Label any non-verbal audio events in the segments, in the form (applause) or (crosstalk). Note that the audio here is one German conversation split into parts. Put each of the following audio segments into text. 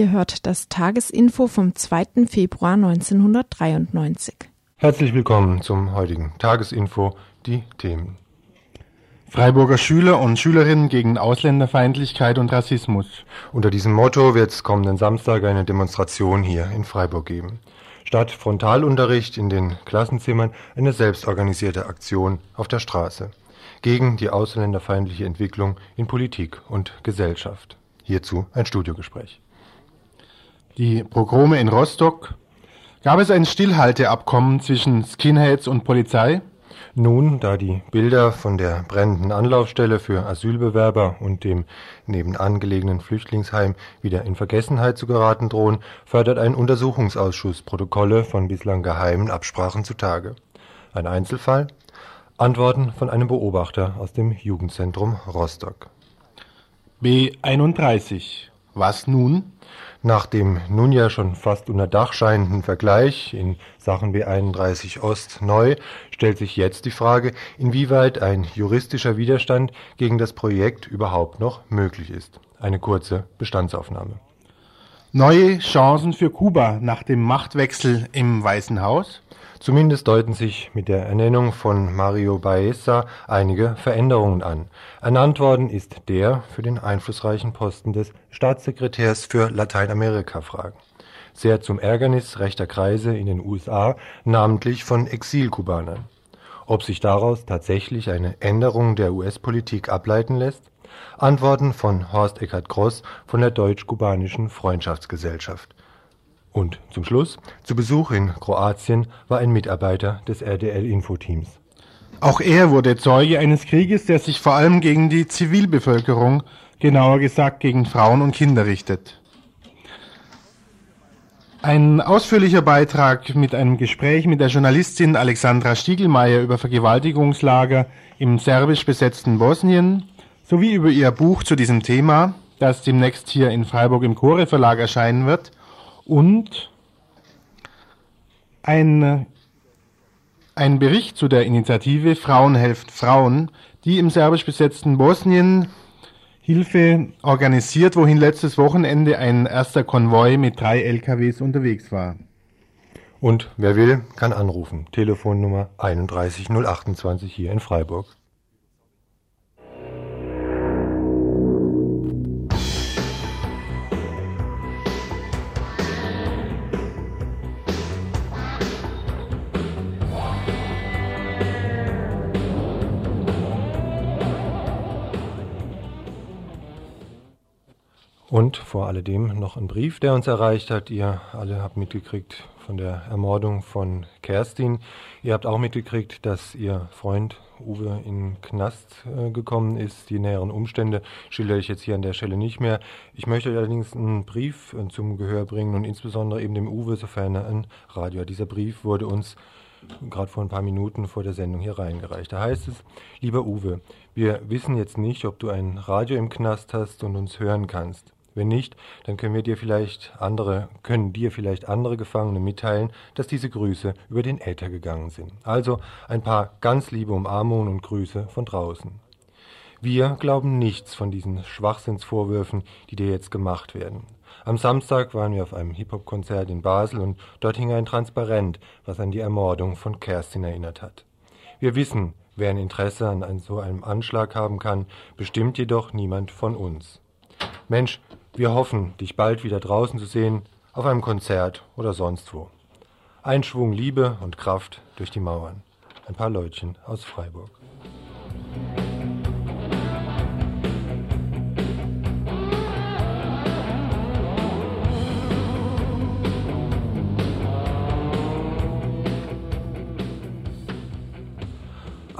Ihr hört das Tagesinfo vom 2. Februar 1993. Herzlich willkommen zum heutigen Tagesinfo, die Themen. Freiburger Schüler und Schülerinnen gegen Ausländerfeindlichkeit und Rassismus. Unter diesem Motto wird es kommenden Samstag eine Demonstration hier in Freiburg geben. Statt Frontalunterricht in den Klassenzimmern eine selbstorganisierte Aktion auf der Straße gegen die ausländerfeindliche Entwicklung in Politik und Gesellschaft. Hierzu ein Studiogespräch. Die Pogrome in Rostock. Gab es ein Stillhalteabkommen zwischen Skinheads und Polizei? Nun, da die Bilder von der brennenden Anlaufstelle für Asylbewerber und dem nebenan gelegenen Flüchtlingsheim wieder in Vergessenheit zu geraten drohen, fördert ein Untersuchungsausschuss Protokolle von bislang geheimen Absprachen zutage. Ein Einzelfall? Antworten von einem Beobachter aus dem Jugendzentrum Rostock. B31. Was nun? Nach dem nun ja schon fast unter Dach scheinenden Vergleich in Sachen B31 Ost neu stellt sich jetzt die Frage, inwieweit ein juristischer Widerstand gegen das Projekt überhaupt noch möglich ist. Eine kurze Bestandsaufnahme. Neue Chancen für Kuba nach dem Machtwechsel im Weißen Haus? Zumindest deuten sich mit der Ernennung von Mario Baeza einige Veränderungen an. Ernannt worden ist der für den einflussreichen Posten des Staatssekretärs für Lateinamerika-Fragen. Sehr zum Ärgernis rechter Kreise in den USA, namentlich von Exilkubanern. Ob sich daraus tatsächlich eine Änderung der US-Politik ableiten lässt? Antworten von Horst Eckart Gross von der Deutsch-Kubanischen Freundschaftsgesellschaft. Und zum Schluss, zu Besuch in Kroatien war ein Mitarbeiter des RDL-Infoteams. Auch er wurde Zeuge eines Krieges, der sich vor allem gegen die Zivilbevölkerung, genauer gesagt gegen Frauen und Kinder richtet. Ein ausführlicher Beitrag mit einem Gespräch mit der Journalistin Alexandra Stiegelmeier über Vergewaltigungslager im serbisch besetzten Bosnien sowie über ihr Buch zu diesem Thema, das demnächst hier in Freiburg im Chore Verlag erscheinen wird, und ein, ein Bericht zu der Initiative Frauen helfen Frauen, die im serbisch besetzten Bosnien Hilfe organisiert, wohin letztes Wochenende ein erster Konvoi mit drei LKWs unterwegs war. Und wer will, kann anrufen. Telefonnummer 31028 hier in Freiburg. Und vor alledem noch ein Brief, der uns erreicht hat. Ihr alle habt mitgekriegt von der Ermordung von Kerstin. Ihr habt auch mitgekriegt, dass ihr Freund Uwe in Knast äh, gekommen ist. Die näheren Umstände schildere ich jetzt hier an der Stelle nicht mehr. Ich möchte allerdings einen Brief äh, zum Gehör bringen und insbesondere eben dem Uwe, sofern er ein Radio hat. Dieser Brief wurde uns gerade vor ein paar Minuten vor der Sendung hier reingereicht. Da heißt es, lieber Uwe, wir wissen jetzt nicht, ob du ein Radio im Knast hast und uns hören kannst. Wenn nicht, dann können wir dir vielleicht andere, können dir vielleicht andere Gefangene mitteilen, dass diese Grüße über den Äther gegangen sind. Also ein paar ganz liebe Umarmungen und Grüße von draußen. Wir glauben nichts von diesen Schwachsinnsvorwürfen, die dir jetzt gemacht werden. Am Samstag waren wir auf einem Hip-Hop-Konzert in Basel und dort hing ein Transparent, was an die Ermordung von Kerstin erinnert hat. Wir wissen, wer ein Interesse an so einem Anschlag haben kann, bestimmt jedoch niemand von uns. Mensch, wir hoffen, dich bald wieder draußen zu sehen, auf einem Konzert oder sonst wo. Ein Schwung Liebe und Kraft durch die Mauern. Ein paar Leutchen aus Freiburg.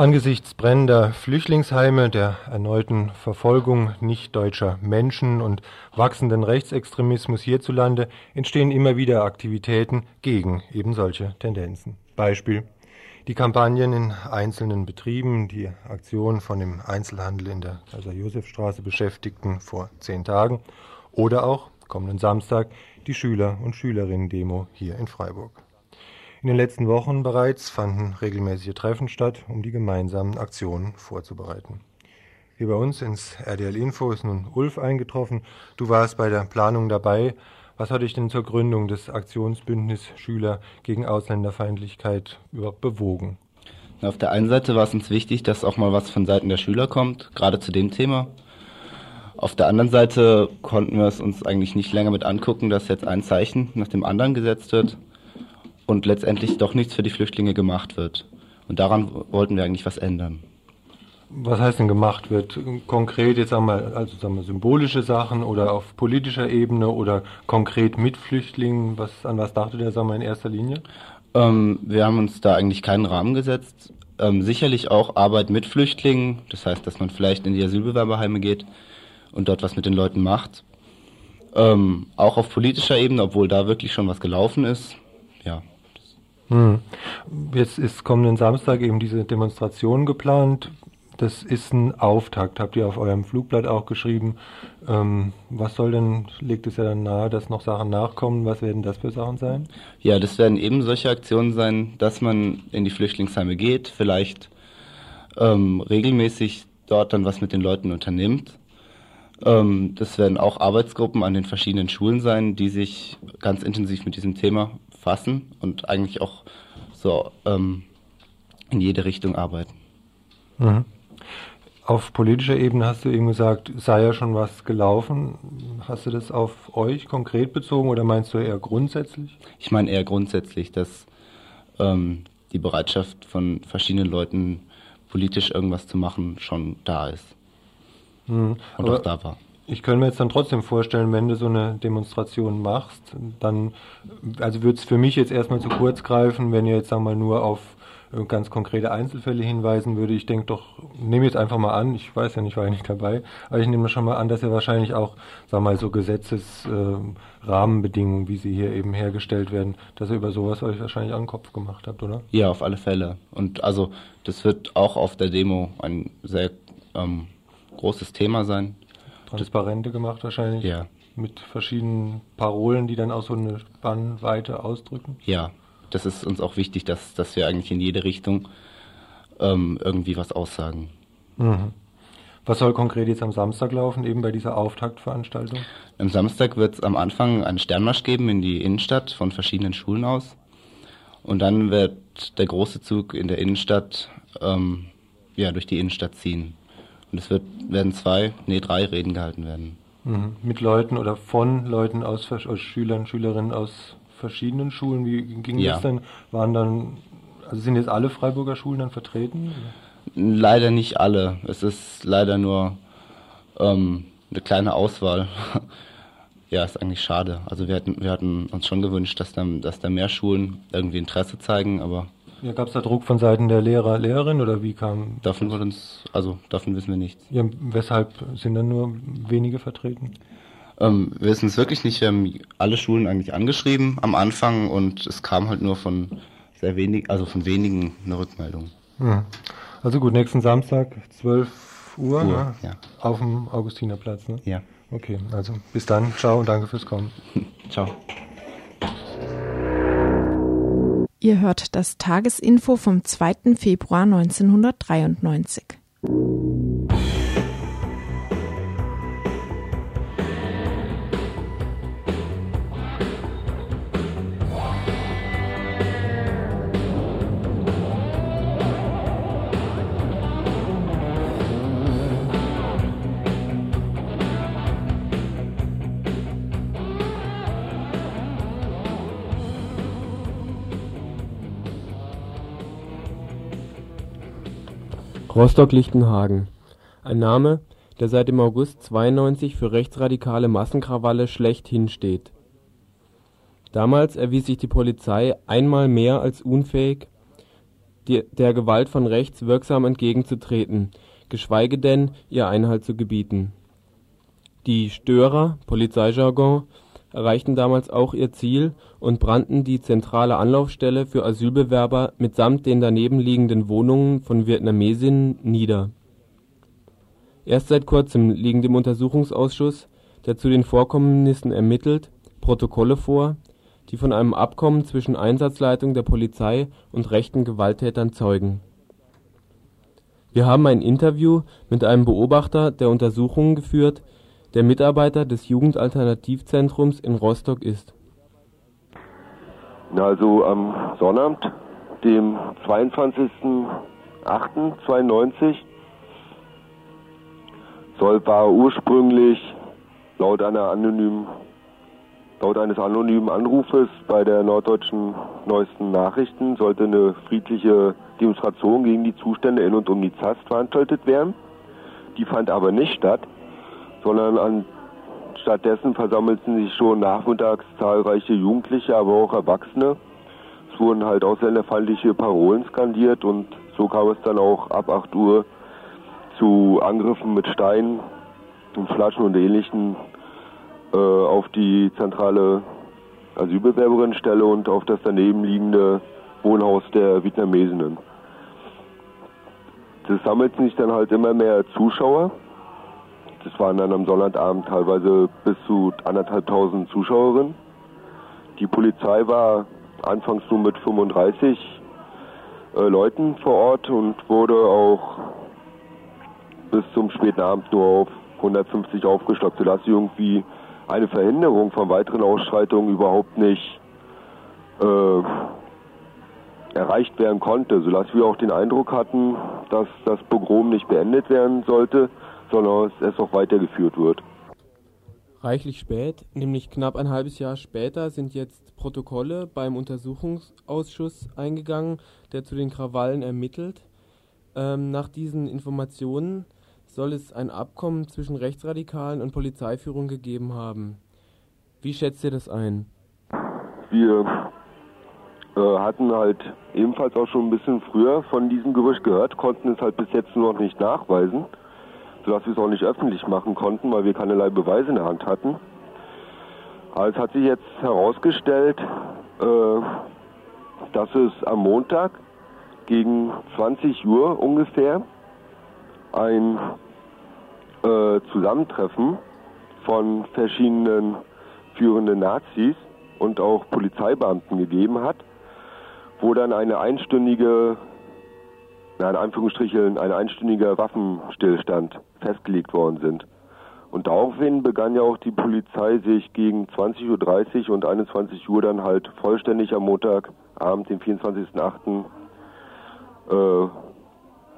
Angesichts brennender Flüchtlingsheime, der erneuten Verfolgung nicht-deutscher Menschen und wachsenden Rechtsextremismus hierzulande entstehen immer wieder Aktivitäten gegen eben solche Tendenzen. Beispiel die Kampagnen in einzelnen Betrieben, die Aktion von dem Einzelhandel in der Kaiser-Josef-Straße Beschäftigten vor zehn Tagen oder auch kommenden Samstag die Schüler- und Schülerinnen-Demo hier in Freiburg. In den letzten Wochen bereits fanden regelmäßige Treffen statt, um die gemeinsamen Aktionen vorzubereiten. Hier bei uns ins RDL Info ist nun Ulf eingetroffen. Du warst bei der Planung dabei. Was hat dich denn zur Gründung des Aktionsbündnis Schüler gegen Ausländerfeindlichkeit überhaupt bewogen? Auf der einen Seite war es uns wichtig, dass auch mal was von Seiten der Schüler kommt, gerade zu dem Thema. Auf der anderen Seite konnten wir es uns eigentlich nicht länger mit angucken, dass jetzt ein Zeichen nach dem anderen gesetzt wird und letztendlich doch nichts für die Flüchtlinge gemacht wird. Und daran wollten wir eigentlich was ändern. Was heißt denn gemacht wird? Konkret jetzt einmal, also sagen wir symbolische Sachen oder auf politischer Ebene oder konkret mit Flüchtlingen? Was, an was dachtet ihr, sagen wir, in erster Linie? Ähm, wir haben uns da eigentlich keinen Rahmen gesetzt. Ähm, sicherlich auch Arbeit mit Flüchtlingen, das heißt, dass man vielleicht in die Asylbewerberheime geht und dort was mit den Leuten macht. Ähm, auch auf politischer Ebene, obwohl da wirklich schon was gelaufen ist. Hm. Jetzt ist kommenden Samstag eben diese Demonstration geplant. Das ist ein Auftakt, habt ihr auf eurem Flugblatt auch geschrieben. Ähm, was soll denn, legt es ja dann nahe, dass noch Sachen nachkommen? Was werden das für Sachen sein? Ja, das werden eben solche Aktionen sein, dass man in die Flüchtlingsheime geht, vielleicht ähm, regelmäßig dort dann was mit den Leuten unternimmt. Ähm, das werden auch Arbeitsgruppen an den verschiedenen Schulen sein, die sich ganz intensiv mit diesem Thema fassen und eigentlich auch so ähm, in jede Richtung arbeiten. Mhm. Auf politischer Ebene hast du eben gesagt, sei ja schon was gelaufen. Hast du das auf euch konkret bezogen oder meinst du eher grundsätzlich? Ich meine eher grundsätzlich, dass ähm, die Bereitschaft von verschiedenen Leuten, politisch irgendwas zu machen, schon da ist. Mhm. Und Aber auch da war. Ich könnte mir jetzt dann trotzdem vorstellen, wenn du so eine Demonstration machst, dann, also würde es für mich jetzt erstmal zu kurz greifen, wenn ihr jetzt, sagen mal, nur auf äh, ganz konkrete Einzelfälle hinweisen würde. Ich denke doch, nehme jetzt einfach mal an, ich weiß ja nicht, war ja nicht dabei, aber ich nehme schon mal an, dass ihr wahrscheinlich auch, wir mal, so Gesetzesrahmenbedingungen, äh, wie sie hier eben hergestellt werden, dass ihr über sowas euch wahrscheinlich an den Kopf gemacht habt, oder? Ja, auf alle Fälle. Und also, das wird auch auf der Demo ein sehr ähm, großes Thema sein. Transparente gemacht wahrscheinlich. Ja. Mit verschiedenen Parolen, die dann auch so eine Spannweite ausdrücken. Ja, das ist uns auch wichtig, dass, dass wir eigentlich in jede Richtung ähm, irgendwie was aussagen. Mhm. Was soll konkret jetzt am Samstag laufen, eben bei dieser Auftaktveranstaltung? Am Samstag wird es am Anfang einen Sternmarsch geben in die Innenstadt von verschiedenen Schulen aus. Und dann wird der große Zug in der Innenstadt ähm, ja, durch die Innenstadt ziehen. Und es wird, werden zwei, nee, drei Reden gehalten werden. Mhm. Mit Leuten oder von Leuten aus, aus Schülern, Schülerinnen aus verschiedenen Schulen. Wie ging ja. das denn? Waren dann, also sind jetzt alle Freiburger Schulen dann vertreten? Leider nicht alle. Es ist leider nur ähm, eine kleine Auswahl. (laughs) ja, ist eigentlich schade. Also wir hatten, wir hatten uns schon gewünscht, dass da, dass da mehr Schulen irgendwie Interesse zeigen, aber ja, Gab es da Druck von Seiten der Lehrer, Lehrerin oder wie kam? Davon wird uns, also davon wissen wir nichts. Ja, weshalb sind dann nur wenige vertreten? Ähm, wir wissen es wirklich nicht. Wir haben alle Schulen eigentlich angeschrieben am Anfang und es kam halt nur von sehr wenig, also von wenigen eine Rückmeldung. Hm. Also gut, nächsten Samstag, 12 Uhr, Uhr ne? ja. auf dem Augustinerplatz, ne? Ja. Okay, also bis dann, ciao und danke fürs Kommen. (laughs) ciao. Ihr hört das Tagesinfo vom 2. Februar 1993. Rostock-Lichtenhagen: Ein Name, der seit dem August 92 für rechtsradikale Massenkrawalle schlechthin steht. Damals erwies sich die Polizei einmal mehr als unfähig, der Gewalt von rechts wirksam entgegenzutreten, geschweige denn ihr Einhalt zu gebieten. Die Störer, Polizeijargon, erreichten damals auch ihr Ziel und brannten die zentrale Anlaufstelle für Asylbewerber mitsamt den daneben liegenden Wohnungen von Vietnamesinnen nieder. Erst seit kurzem liegen dem Untersuchungsausschuss, der zu den Vorkommnissen ermittelt, Protokolle vor, die von einem Abkommen zwischen Einsatzleitung der Polizei und rechten Gewalttätern zeugen. Wir haben ein Interview mit einem Beobachter der Untersuchungen geführt, der Mitarbeiter des Jugendalternativzentrums in Rostock ist. Also am Sonnabend, dem 22.08.92, soll war ursprünglich laut anonymen Laut eines anonymen Anrufes bei der Norddeutschen Neuesten Nachrichten sollte eine friedliche Demonstration gegen die Zustände in und um die ZAST veranstaltet werden. Die fand aber nicht statt, sondern an, stattdessen versammelten sich schon nachmittags zahlreiche Jugendliche, aber auch Erwachsene. Es wurden halt ausländerfeindliche Parolen skandiert und so kam es dann auch ab 8 Uhr zu Angriffen mit Steinen und Flaschen und ähnlichen äh, auf die zentrale Asylbewerberinnenstelle und auf das daneben liegende Wohnhaus der Vietnamesinnen. Es sammelten sich dann halt immer mehr Zuschauer. Das waren dann am Sonnabend teilweise bis zu anderthalbtausend Zuschauerinnen. Die Polizei war anfangs nur mit 35 äh, Leuten vor Ort und wurde auch bis zum späten Abend nur auf 150 aufgestockt, sodass irgendwie eine Verhinderung von weiteren Ausschreitungen überhaupt nicht äh, erreicht werden konnte, sodass wir auch den Eindruck hatten, dass das Pogrom nicht beendet werden sollte, sondern es auch weitergeführt wird. Reichlich spät, nämlich knapp ein halbes Jahr später, sind jetzt Protokolle beim Untersuchungsausschuss eingegangen, der zu den Krawallen ermittelt. Ähm, nach diesen Informationen soll es ein Abkommen zwischen Rechtsradikalen und Polizeiführung gegeben haben. Wie schätzt ihr das ein? Wir äh, hatten halt ebenfalls auch schon ein bisschen früher von diesem Gerücht gehört, konnten es halt bis jetzt nur noch nicht nachweisen, sodass wir es auch nicht öffentlich machen konnten, weil wir keinerlei Beweise in der Hand hatten. Aber es hat sich jetzt herausgestellt, äh, dass es am Montag gegen 20 Uhr ungefähr ein äh, Zusammentreffen von verschiedenen führenden Nazis und auch Polizeibeamten gegeben hat, wo dann eine einstündige, na in Anführungsstrichen, ein einstündiger Waffenstillstand festgelegt worden sind. Und daraufhin begann ja auch die Polizei sich gegen 20.30 Uhr und 21 Uhr dann halt vollständig am Montagabend, den 24.08., äh,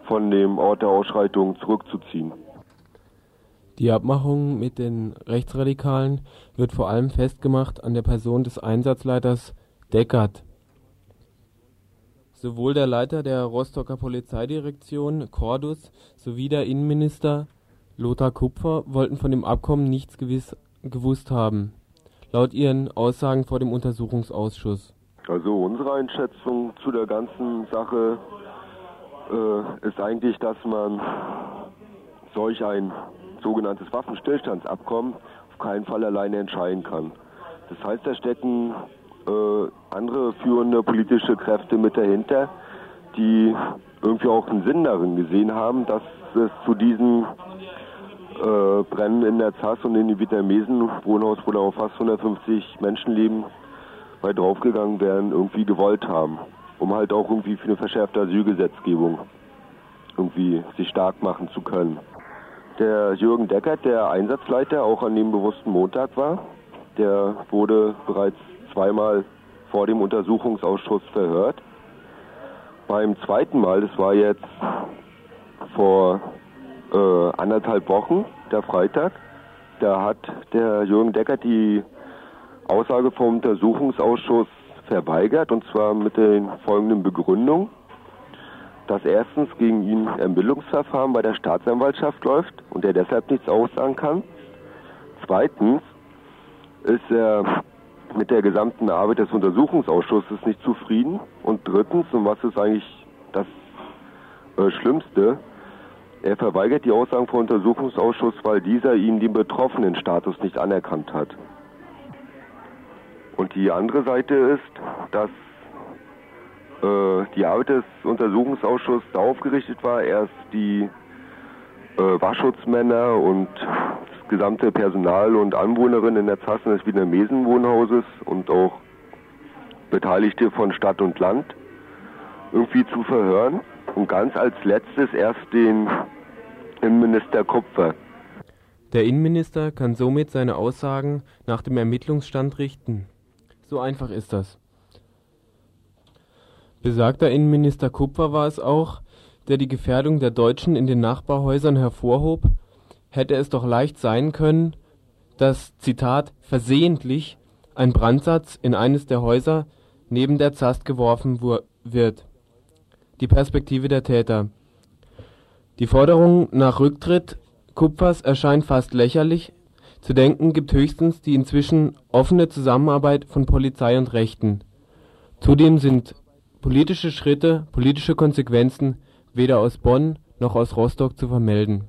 von dem Ort der Ausschreitung zurückzuziehen. Die Abmachung mit den Rechtsradikalen wird vor allem festgemacht an der Person des Einsatzleiters Deckert. Sowohl der Leiter der Rostocker Polizeidirektion Cordus sowie der Innenminister Lothar Kupfer wollten von dem Abkommen nichts gewiss, gewusst haben, laut ihren Aussagen vor dem Untersuchungsausschuss. Also unsere Einschätzung zu der ganzen Sache äh, ist eigentlich, dass man solch ein sogenanntes Waffenstillstandsabkommen auf keinen Fall alleine entscheiden kann. Das heißt, da stecken andere führende politische Kräfte mit dahinter, die irgendwie auch einen Sinn darin gesehen haben, dass es zu diesen äh, Brennen in der ZAS und in den Vietnamesen Wohnhaus, wo da auch fast 150 Menschen leben, bei draufgegangen wären, irgendwie gewollt haben um halt auch irgendwie für eine verschärfte Asylgesetzgebung irgendwie sich stark machen zu können. Der Jürgen Deckert, der Einsatzleiter, auch an dem bewussten Montag war, der wurde bereits zweimal vor dem Untersuchungsausschuss verhört. Beim zweiten Mal, das war jetzt vor äh, anderthalb Wochen, der Freitag, da hat der Jürgen Deckert die Aussage vom Untersuchungsausschuss verweigert und zwar mit den folgenden Begründungen. Dass erstens gegen ihn Ermittlungsverfahren bei der Staatsanwaltschaft läuft und er deshalb nichts aussagen kann. Zweitens ist er mit der gesamten Arbeit des Untersuchungsausschusses nicht zufrieden. Und drittens, und was es eigentlich das äh, Schlimmste. Er verweigert die Aussagen vom Untersuchungsausschuss, weil dieser ihm den Betroffenenstatus nicht anerkannt hat. Und die andere Seite ist, dass äh, die Arbeit des Untersuchungsausschusses darauf gerichtet war, erst die äh, Wachschutzmänner und das gesamte Personal und Anwohnerinnen in der Zassen des Wiener Mesenwohnhauses und auch Beteiligte von Stadt und Land irgendwie zu verhören und ganz als letztes erst den Innenminister Kupfer. Der Innenminister kann somit seine Aussagen nach dem Ermittlungsstand richten. So einfach ist das. Besagter Innenminister Kupfer war es auch, der die Gefährdung der Deutschen in den Nachbarhäusern hervorhob, hätte es doch leicht sein können, dass Zitat versehentlich ein Brandsatz in eines der Häuser neben der Zast geworfen wird. Die Perspektive der Täter. Die Forderung nach Rücktritt Kupfers erscheint fast lächerlich, zu denken gibt höchstens die inzwischen offene Zusammenarbeit von Polizei und Rechten. Zudem sind politische Schritte, politische Konsequenzen weder aus Bonn noch aus Rostock zu vermelden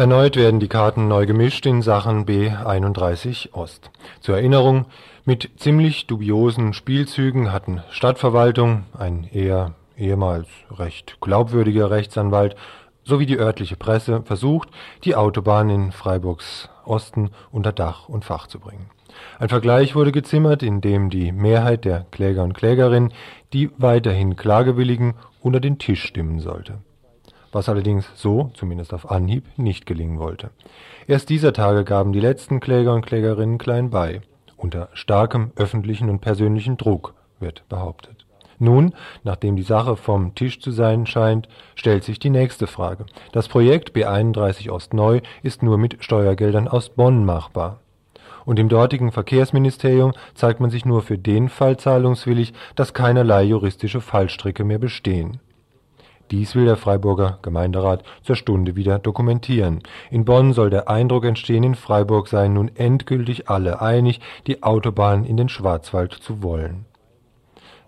Erneut werden die Karten neu gemischt in Sachen B31 Ost. Zur Erinnerung, mit ziemlich dubiosen Spielzügen hatten Stadtverwaltung, ein eher ehemals recht glaubwürdiger Rechtsanwalt sowie die örtliche Presse versucht, die Autobahn in Freiburgs Osten unter Dach und Fach zu bringen. Ein Vergleich wurde gezimmert, in dem die Mehrheit der Kläger und Klägerinnen die weiterhin Klagewilligen unter den Tisch stimmen sollte was allerdings so, zumindest auf Anhieb, nicht gelingen wollte. Erst dieser Tage gaben die letzten Kläger und Klägerinnen klein bei, unter starkem öffentlichen und persönlichen Druck, wird behauptet. Nun, nachdem die Sache vom Tisch zu sein scheint, stellt sich die nächste Frage. Das Projekt B31 Ostneu ist nur mit Steuergeldern aus Bonn machbar. Und im dortigen Verkehrsministerium zeigt man sich nur für den Fall zahlungswillig, dass keinerlei juristische Fallstricke mehr bestehen. Dies will der Freiburger Gemeinderat zur Stunde wieder dokumentieren. In Bonn soll der Eindruck entstehen, in Freiburg seien nun endgültig alle einig, die Autobahn in den Schwarzwald zu wollen.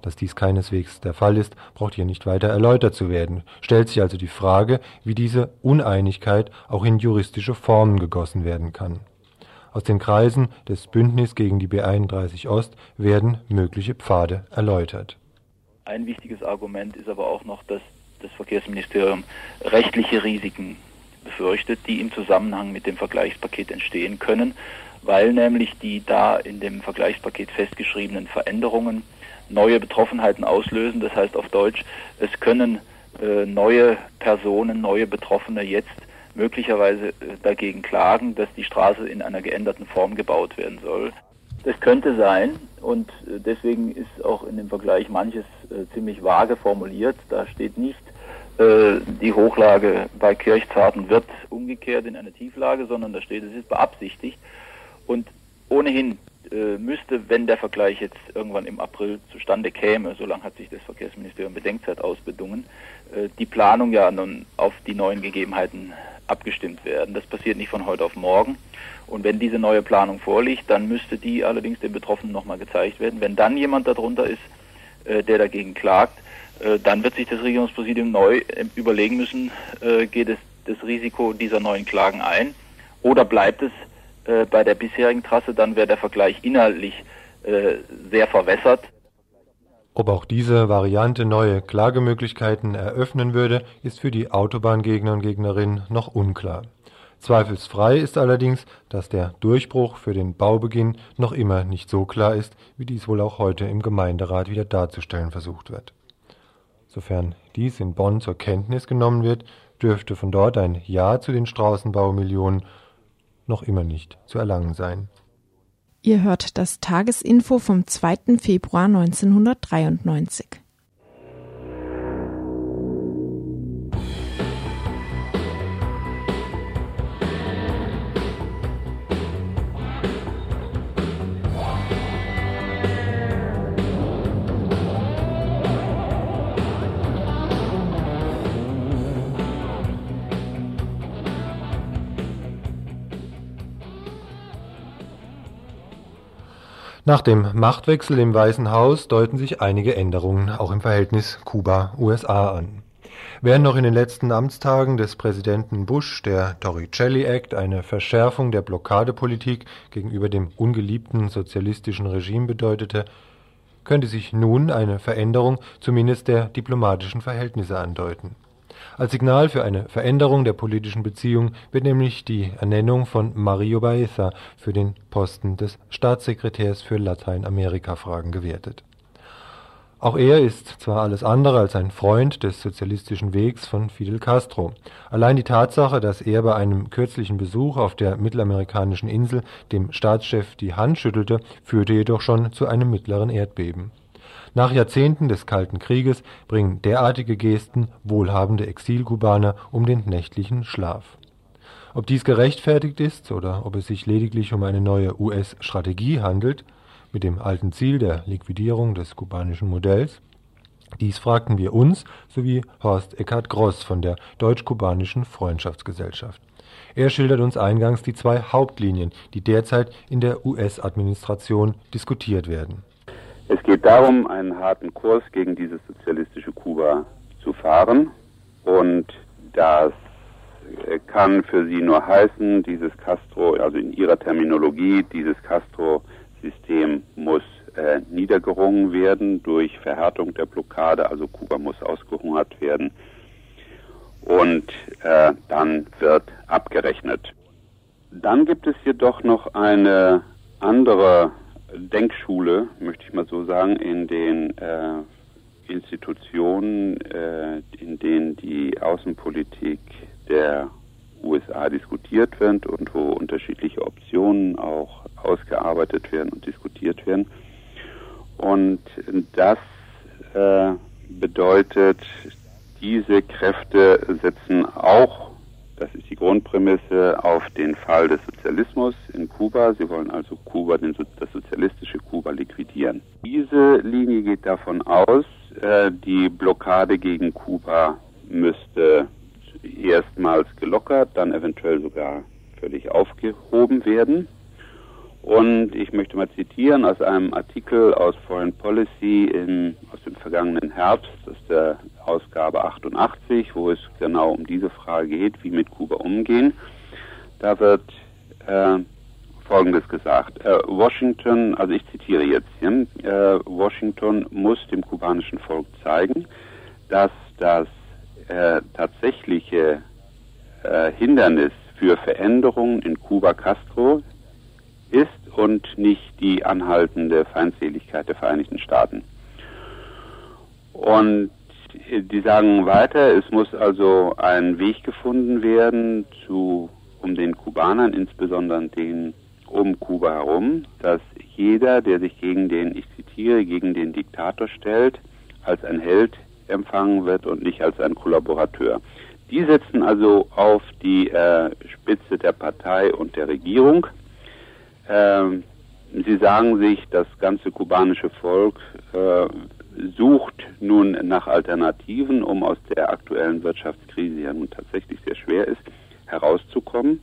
Dass dies keineswegs der Fall ist, braucht hier nicht weiter erläutert zu werden. Stellt sich also die Frage, wie diese Uneinigkeit auch in juristische Formen gegossen werden kann. Aus den Kreisen des Bündnis gegen die B31 Ost werden mögliche Pfade erläutert. Ein wichtiges Argument ist aber auch noch, dass das Verkehrsministerium rechtliche Risiken befürchtet, die im Zusammenhang mit dem Vergleichspaket entstehen können, weil nämlich die da in dem Vergleichspaket festgeschriebenen Veränderungen neue Betroffenheiten auslösen. Das heißt auf Deutsch, es können äh, neue Personen, neue Betroffene jetzt möglicherweise äh, dagegen klagen, dass die Straße in einer geänderten Form gebaut werden soll. Das könnte sein und äh, deswegen ist auch in dem Vergleich manches äh, ziemlich vage formuliert. Da steht nicht, äh, die Hochlage bei Kirchzarten wird umgekehrt in eine Tieflage, sondern da steht, es ist beabsichtigt. Und ohnehin äh, müsste, wenn der Vergleich jetzt irgendwann im April zustande käme, so lange hat sich das Verkehrsministerium Bedenkzeit ausbedungen, äh, die Planung ja nun auf die neuen Gegebenheiten abgestimmt werden. Das passiert nicht von heute auf morgen. Und wenn diese neue Planung vorliegt, dann müsste die allerdings den Betroffenen nochmal gezeigt werden. Wenn dann jemand darunter ist, äh, der dagegen klagt, dann wird sich das Regierungspräsidium neu äh, überlegen müssen, äh, geht es das Risiko dieser neuen Klagen ein oder bleibt es äh, bei der bisherigen Trasse, dann wäre der Vergleich inhaltlich äh, sehr verwässert. Ob auch diese Variante neue Klagemöglichkeiten eröffnen würde, ist für die Autobahngegner und Gegnerinnen noch unklar. Zweifelsfrei ist allerdings, dass der Durchbruch für den Baubeginn noch immer nicht so klar ist, wie dies wohl auch heute im Gemeinderat wieder darzustellen versucht wird. Sofern dies in Bonn zur Kenntnis genommen wird, dürfte von dort ein Ja zu den Straßenbaumillionen noch immer nicht zu erlangen sein Ihr hört das Tagesinfo vom 2. Februar 1993. Nach dem Machtwechsel im Weißen Haus deuten sich einige Änderungen auch im Verhältnis Kuba-USA an. Während noch in den letzten Amtstagen des Präsidenten Bush der Torricelli Act eine Verschärfung der Blockadepolitik gegenüber dem ungeliebten sozialistischen Regime bedeutete, könnte sich nun eine Veränderung zumindest der diplomatischen Verhältnisse andeuten als Signal für eine Veränderung der politischen Beziehungen wird nämlich die Ernennung von Mario Baeza für den Posten des Staatssekretärs für Lateinamerika-Fragen gewertet. Auch er ist zwar alles andere als ein Freund des sozialistischen Wegs von Fidel Castro. Allein die Tatsache, dass er bei einem kürzlichen Besuch auf der mittelamerikanischen Insel dem Staatschef die Hand schüttelte, führte jedoch schon zu einem mittleren Erdbeben nach Jahrzehnten des Kalten Krieges bringen derartige Gesten wohlhabende Exilkubaner um den nächtlichen Schlaf. Ob dies gerechtfertigt ist oder ob es sich lediglich um eine neue US-Strategie handelt, mit dem alten Ziel der Liquidierung des kubanischen Modells, dies fragten wir uns sowie Horst Eckhard Gross von der Deutsch-Kubanischen Freundschaftsgesellschaft. Er schildert uns eingangs die zwei Hauptlinien, die derzeit in der US-Administration diskutiert werden es geht darum, einen harten Kurs gegen dieses sozialistische Kuba zu fahren. Und das kann für sie nur heißen, dieses Castro, also in ihrer Terminologie, dieses Castro-System muss äh, niedergerungen werden durch Verhärtung der Blockade, also Kuba muss ausgehungert werden. Und äh, dann wird abgerechnet. Dann gibt es jedoch noch eine andere Denkschule, möchte ich mal so sagen, in den äh, Institutionen, äh, in denen die Außenpolitik der USA diskutiert wird und wo unterschiedliche Optionen auch ausgearbeitet werden und diskutiert werden. Und das äh, bedeutet, diese Kräfte setzen auch das ist die Grundprämisse auf den Fall des Sozialismus in Kuba. Sie wollen also Kuba, das sozialistische Kuba liquidieren. Diese Linie geht davon aus, äh, die Blockade gegen Kuba müsste erstmals gelockert, dann eventuell sogar völlig aufgehoben werden. Und ich möchte mal zitieren aus einem Artikel aus Foreign Policy in, aus dem vergangenen Herbst, das ist der Ausgabe 88, wo es genau um diese Frage geht, wie mit Kuba umgehen. Da wird äh, Folgendes gesagt. Äh, Washington, also ich zitiere jetzt hier, äh, Washington muss dem kubanischen Volk zeigen, dass das äh, tatsächliche äh, Hindernis für Veränderungen in Kuba Castro ist und nicht die anhaltende Feindseligkeit der Vereinigten Staaten. Und die sagen weiter, es muss also ein Weg gefunden werden, zu, um den Kubanern, insbesondere den um Kuba herum, dass jeder, der sich gegen den, ich zitiere, gegen den Diktator stellt, als ein Held empfangen wird und nicht als ein Kollaborateur. Die setzen also auf die äh, Spitze der Partei und der Regierung ähm, Sie sagen sich, das ganze kubanische Volk äh, sucht nun nach Alternativen, um aus der aktuellen Wirtschaftskrise, die ja nun tatsächlich sehr schwer ist, herauszukommen.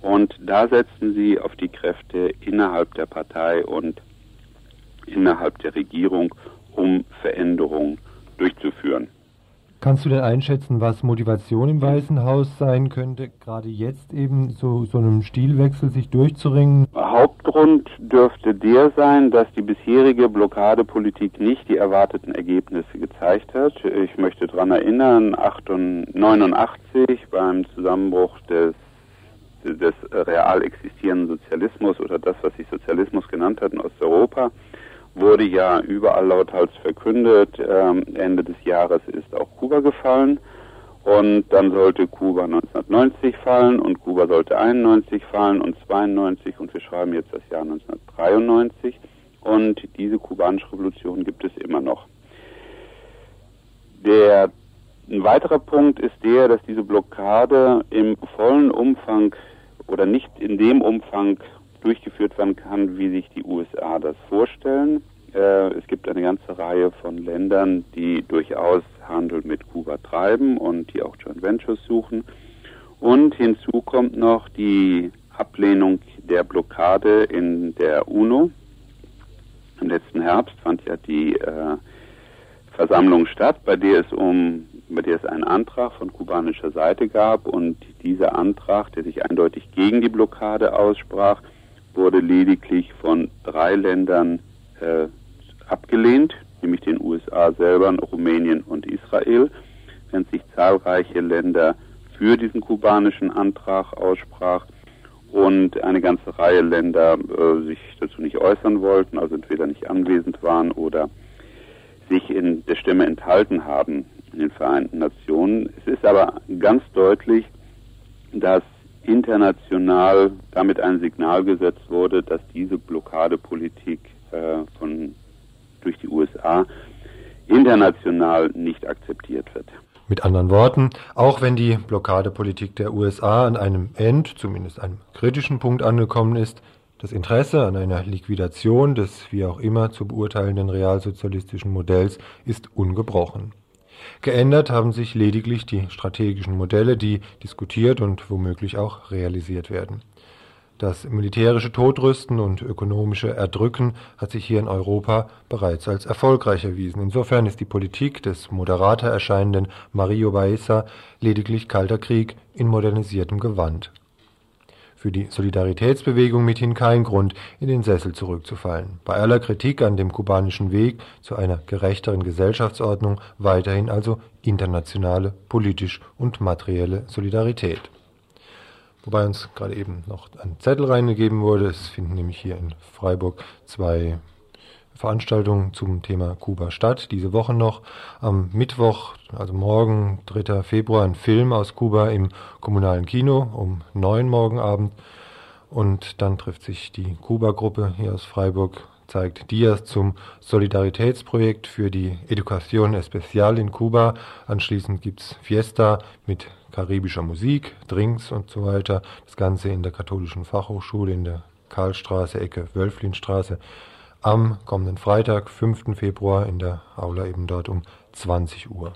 Und da setzen sie auf die Kräfte innerhalb der Partei und innerhalb der Regierung, um Veränderungen durchzuführen. Kannst du denn einschätzen, was Motivation im Weißen Haus sein könnte, gerade jetzt eben so, so einem Stilwechsel sich durchzuringen? Hauptgrund dürfte der sein, dass die bisherige Blockadepolitik nicht die erwarteten Ergebnisse gezeigt hat. Ich möchte daran erinnern, 1989 beim Zusammenbruch des des real existierenden Sozialismus oder das, was sich Sozialismus genannt hat in Osteuropa, wurde ja überall lauthals verkündet, ähm, Ende des Jahres ist auch Kuba gefallen. Und dann sollte Kuba 1990 fallen und Kuba sollte 91 fallen und 92 und wir schreiben jetzt das Jahr 1993 und diese kubanische Revolution gibt es immer noch. Der ein weiterer Punkt ist der, dass diese Blockade im vollen Umfang oder nicht in dem Umfang durchgeführt werden kann, wie sich die USA das vorstellen. Äh, es gibt eine ganze Reihe von Ländern, die durchaus Handel mit Kuba treiben und die auch Joint Ventures suchen. Und hinzu kommt noch die Ablehnung der Blockade in der UNO. Im letzten Herbst fand ja die äh, Versammlung statt, bei der es um bei der es einen Antrag von kubanischer Seite gab und dieser Antrag, der sich eindeutig gegen die Blockade aussprach, wurde lediglich von drei Ländern äh, abgelehnt, nämlich den USA selber, Rumänien und Israel, während sich zahlreiche Länder für diesen kubanischen Antrag aussprach und eine ganze Reihe Länder äh, sich dazu nicht äußern wollten, also entweder nicht anwesend waren oder sich in der Stimme enthalten haben in den Vereinten Nationen. Es ist aber ganz deutlich, dass international damit ein Signal gesetzt wurde, dass diese Blockadepolitik äh, von durch die USA international nicht akzeptiert wird. Mit anderen Worten, auch wenn die Blockadepolitik der USA an einem End, zumindest einem kritischen Punkt angekommen ist, das Interesse an einer Liquidation des wie auch immer zu beurteilenden realsozialistischen Modells ist ungebrochen. Geändert haben sich lediglich die strategischen Modelle, die diskutiert und womöglich auch realisiert werden. Das militärische Todrüsten und ökonomische Erdrücken hat sich hier in Europa bereits als erfolgreich erwiesen. Insofern ist die Politik des moderater erscheinenden Mario Baeza lediglich kalter Krieg in modernisiertem Gewand. Für die Solidaritätsbewegung mithin kein Grund, in den Sessel zurückzufallen. Bei aller Kritik an dem kubanischen Weg zu einer gerechteren Gesellschaftsordnung weiterhin also internationale, politisch und materielle Solidarität. Wobei uns gerade eben noch ein Zettel reingegeben wurde. Es finden nämlich hier in Freiburg zwei Veranstaltungen zum Thema Kuba statt. Diese Woche noch am Mittwoch, also morgen, 3. Februar, ein Film aus Kuba im kommunalen Kino um neun morgen Abend. Und dann trifft sich die Kuba-Gruppe hier aus Freiburg, zeigt Dias zum Solidaritätsprojekt für die Educación Especial in Kuba. Anschließend gibt's Fiesta mit karibischer Musik, Drinks und so weiter. Das Ganze in der katholischen Fachhochschule in der Karlstraße, Ecke Wölflinstraße am kommenden Freitag, 5. Februar in der Aula eben dort um 20 Uhr.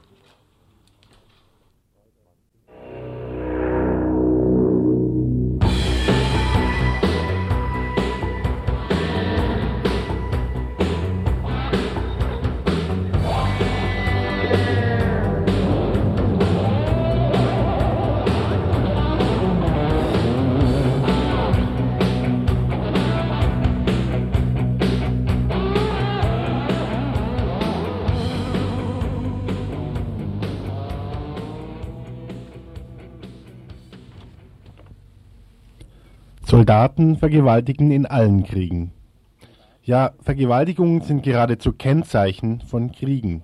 Soldaten vergewaltigen in allen Kriegen. Ja, Vergewaltigungen sind geradezu Kennzeichen von Kriegen.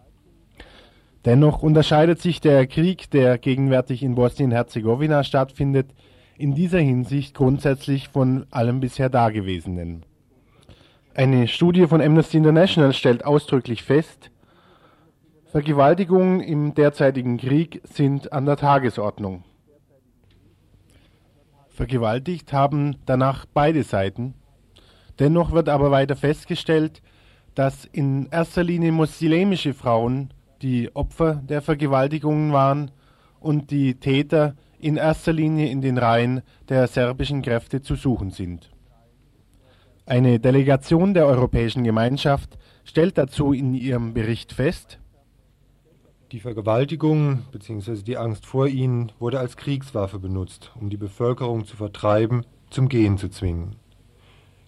Dennoch unterscheidet sich der Krieg, der gegenwärtig in Bosnien-Herzegowina stattfindet, in dieser Hinsicht grundsätzlich von allem bisher Dagewesenen. Eine Studie von Amnesty International stellt ausdrücklich fest, Vergewaltigungen im derzeitigen Krieg sind an der Tagesordnung. Vergewaltigt haben danach beide Seiten. Dennoch wird aber weiter festgestellt, dass in erster Linie muslimische Frauen die Opfer der Vergewaltigungen waren und die Täter in erster Linie in den Reihen der serbischen Kräfte zu suchen sind. Eine Delegation der Europäischen Gemeinschaft stellt dazu in ihrem Bericht fest, die Vergewaltigung bzw. die Angst vor ihnen wurde als Kriegswaffe benutzt, um die Bevölkerung zu vertreiben, zum Gehen zu zwingen.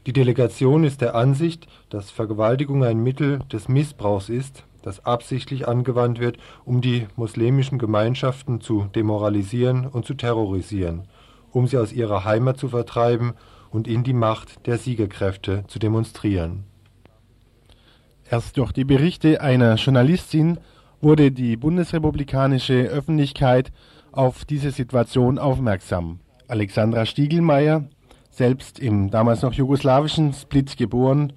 Die Delegation ist der Ansicht, dass Vergewaltigung ein Mittel des Missbrauchs ist, das absichtlich angewandt wird, um die muslimischen Gemeinschaften zu demoralisieren und zu terrorisieren, um sie aus ihrer Heimat zu vertreiben und in die Macht der Siegerkräfte zu demonstrieren. Erst durch die Berichte einer Journalistin wurde die bundesrepublikanische Öffentlichkeit auf diese Situation aufmerksam. Alexandra Stiegelmeier, selbst im damals noch jugoslawischen Split geboren,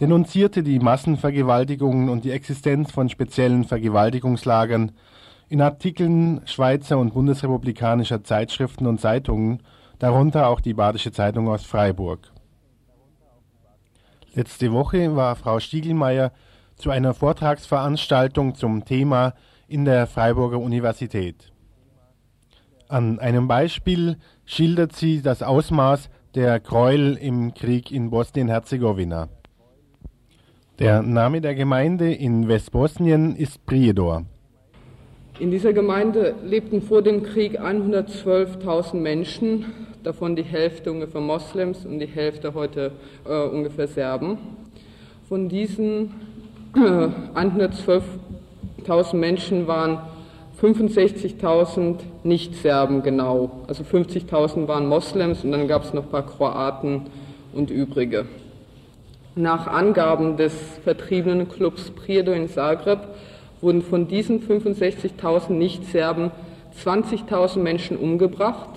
denunzierte die Massenvergewaltigungen und die Existenz von speziellen Vergewaltigungslagern in Artikeln Schweizer und bundesrepublikanischer Zeitschriften und Zeitungen, darunter auch die Badische Zeitung aus Freiburg. Letzte Woche war Frau Stiegelmeier zu einer Vortragsveranstaltung zum Thema in der Freiburger Universität. An einem Beispiel schildert sie das Ausmaß der Gräuel im Krieg in Bosnien-Herzegowina. Der Name der Gemeinde in Westbosnien ist Prijedor. In dieser Gemeinde lebten vor dem Krieg 112.000 Menschen, davon die Hälfte ungefähr Moslems und die Hälfte heute äh, ungefähr Serben. Von diesen äh, 112.000 Menschen waren 65.000 Nicht-Serben genau. Also 50.000 waren Moslems und dann gab es noch ein paar Kroaten und übrige. Nach Angaben des vertriebenen Clubs Priedo in Zagreb wurden von diesen 65.000 Nicht-Serben 20.000 Menschen umgebracht.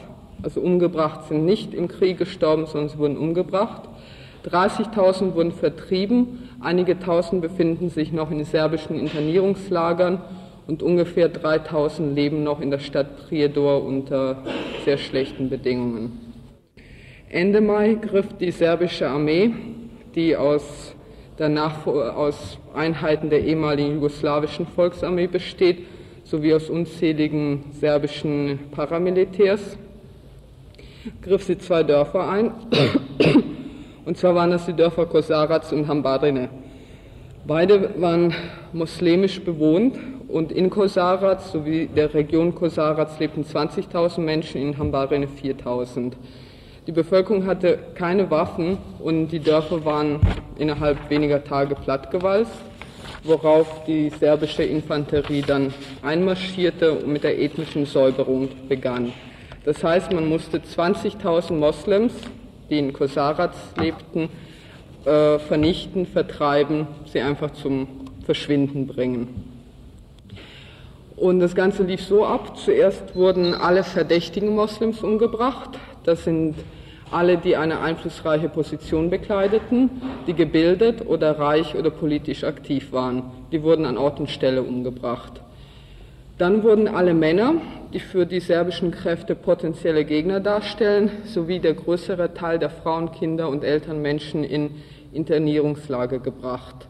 Also umgebracht sind nicht im Krieg gestorben, sondern sie wurden umgebracht. 30.000 wurden vertrieben, einige Tausend befinden sich noch in serbischen Internierungslagern und ungefähr 3.000 leben noch in der Stadt Prijedor unter sehr schlechten Bedingungen. Ende Mai griff die serbische Armee die aus, der aus Einheiten der ehemaligen jugoslawischen Volksarmee besteht, sowie aus unzähligen serbischen Paramilitärs, griff sie zwei Dörfer ein. Und zwar waren das die Dörfer Kosarac und Hambadrine. Beide waren muslimisch bewohnt und in Kosarac sowie der Region Kosarac lebten 20.000 Menschen, in Hambadrine 4.000. Die Bevölkerung hatte keine Waffen und die Dörfer waren innerhalb weniger Tage plattgewalzt, worauf die serbische Infanterie dann einmarschierte und mit der ethnischen Säuberung begann. Das heißt, man musste 20.000 Moslems, die in Kosarac lebten, äh, vernichten, vertreiben, sie einfach zum Verschwinden bringen. Und das Ganze lief so ab. Zuerst wurden alle verdächtigen Moslems umgebracht. Das sind alle, die eine einflussreiche Position bekleideten, die gebildet oder reich oder politisch aktiv waren. Die wurden an Ort und Stelle umgebracht. Dann wurden alle Männer, die für die serbischen Kräfte potenzielle Gegner darstellen, sowie der größere Teil der Frauen, Kinder und älteren Menschen in Internierungslager gebracht,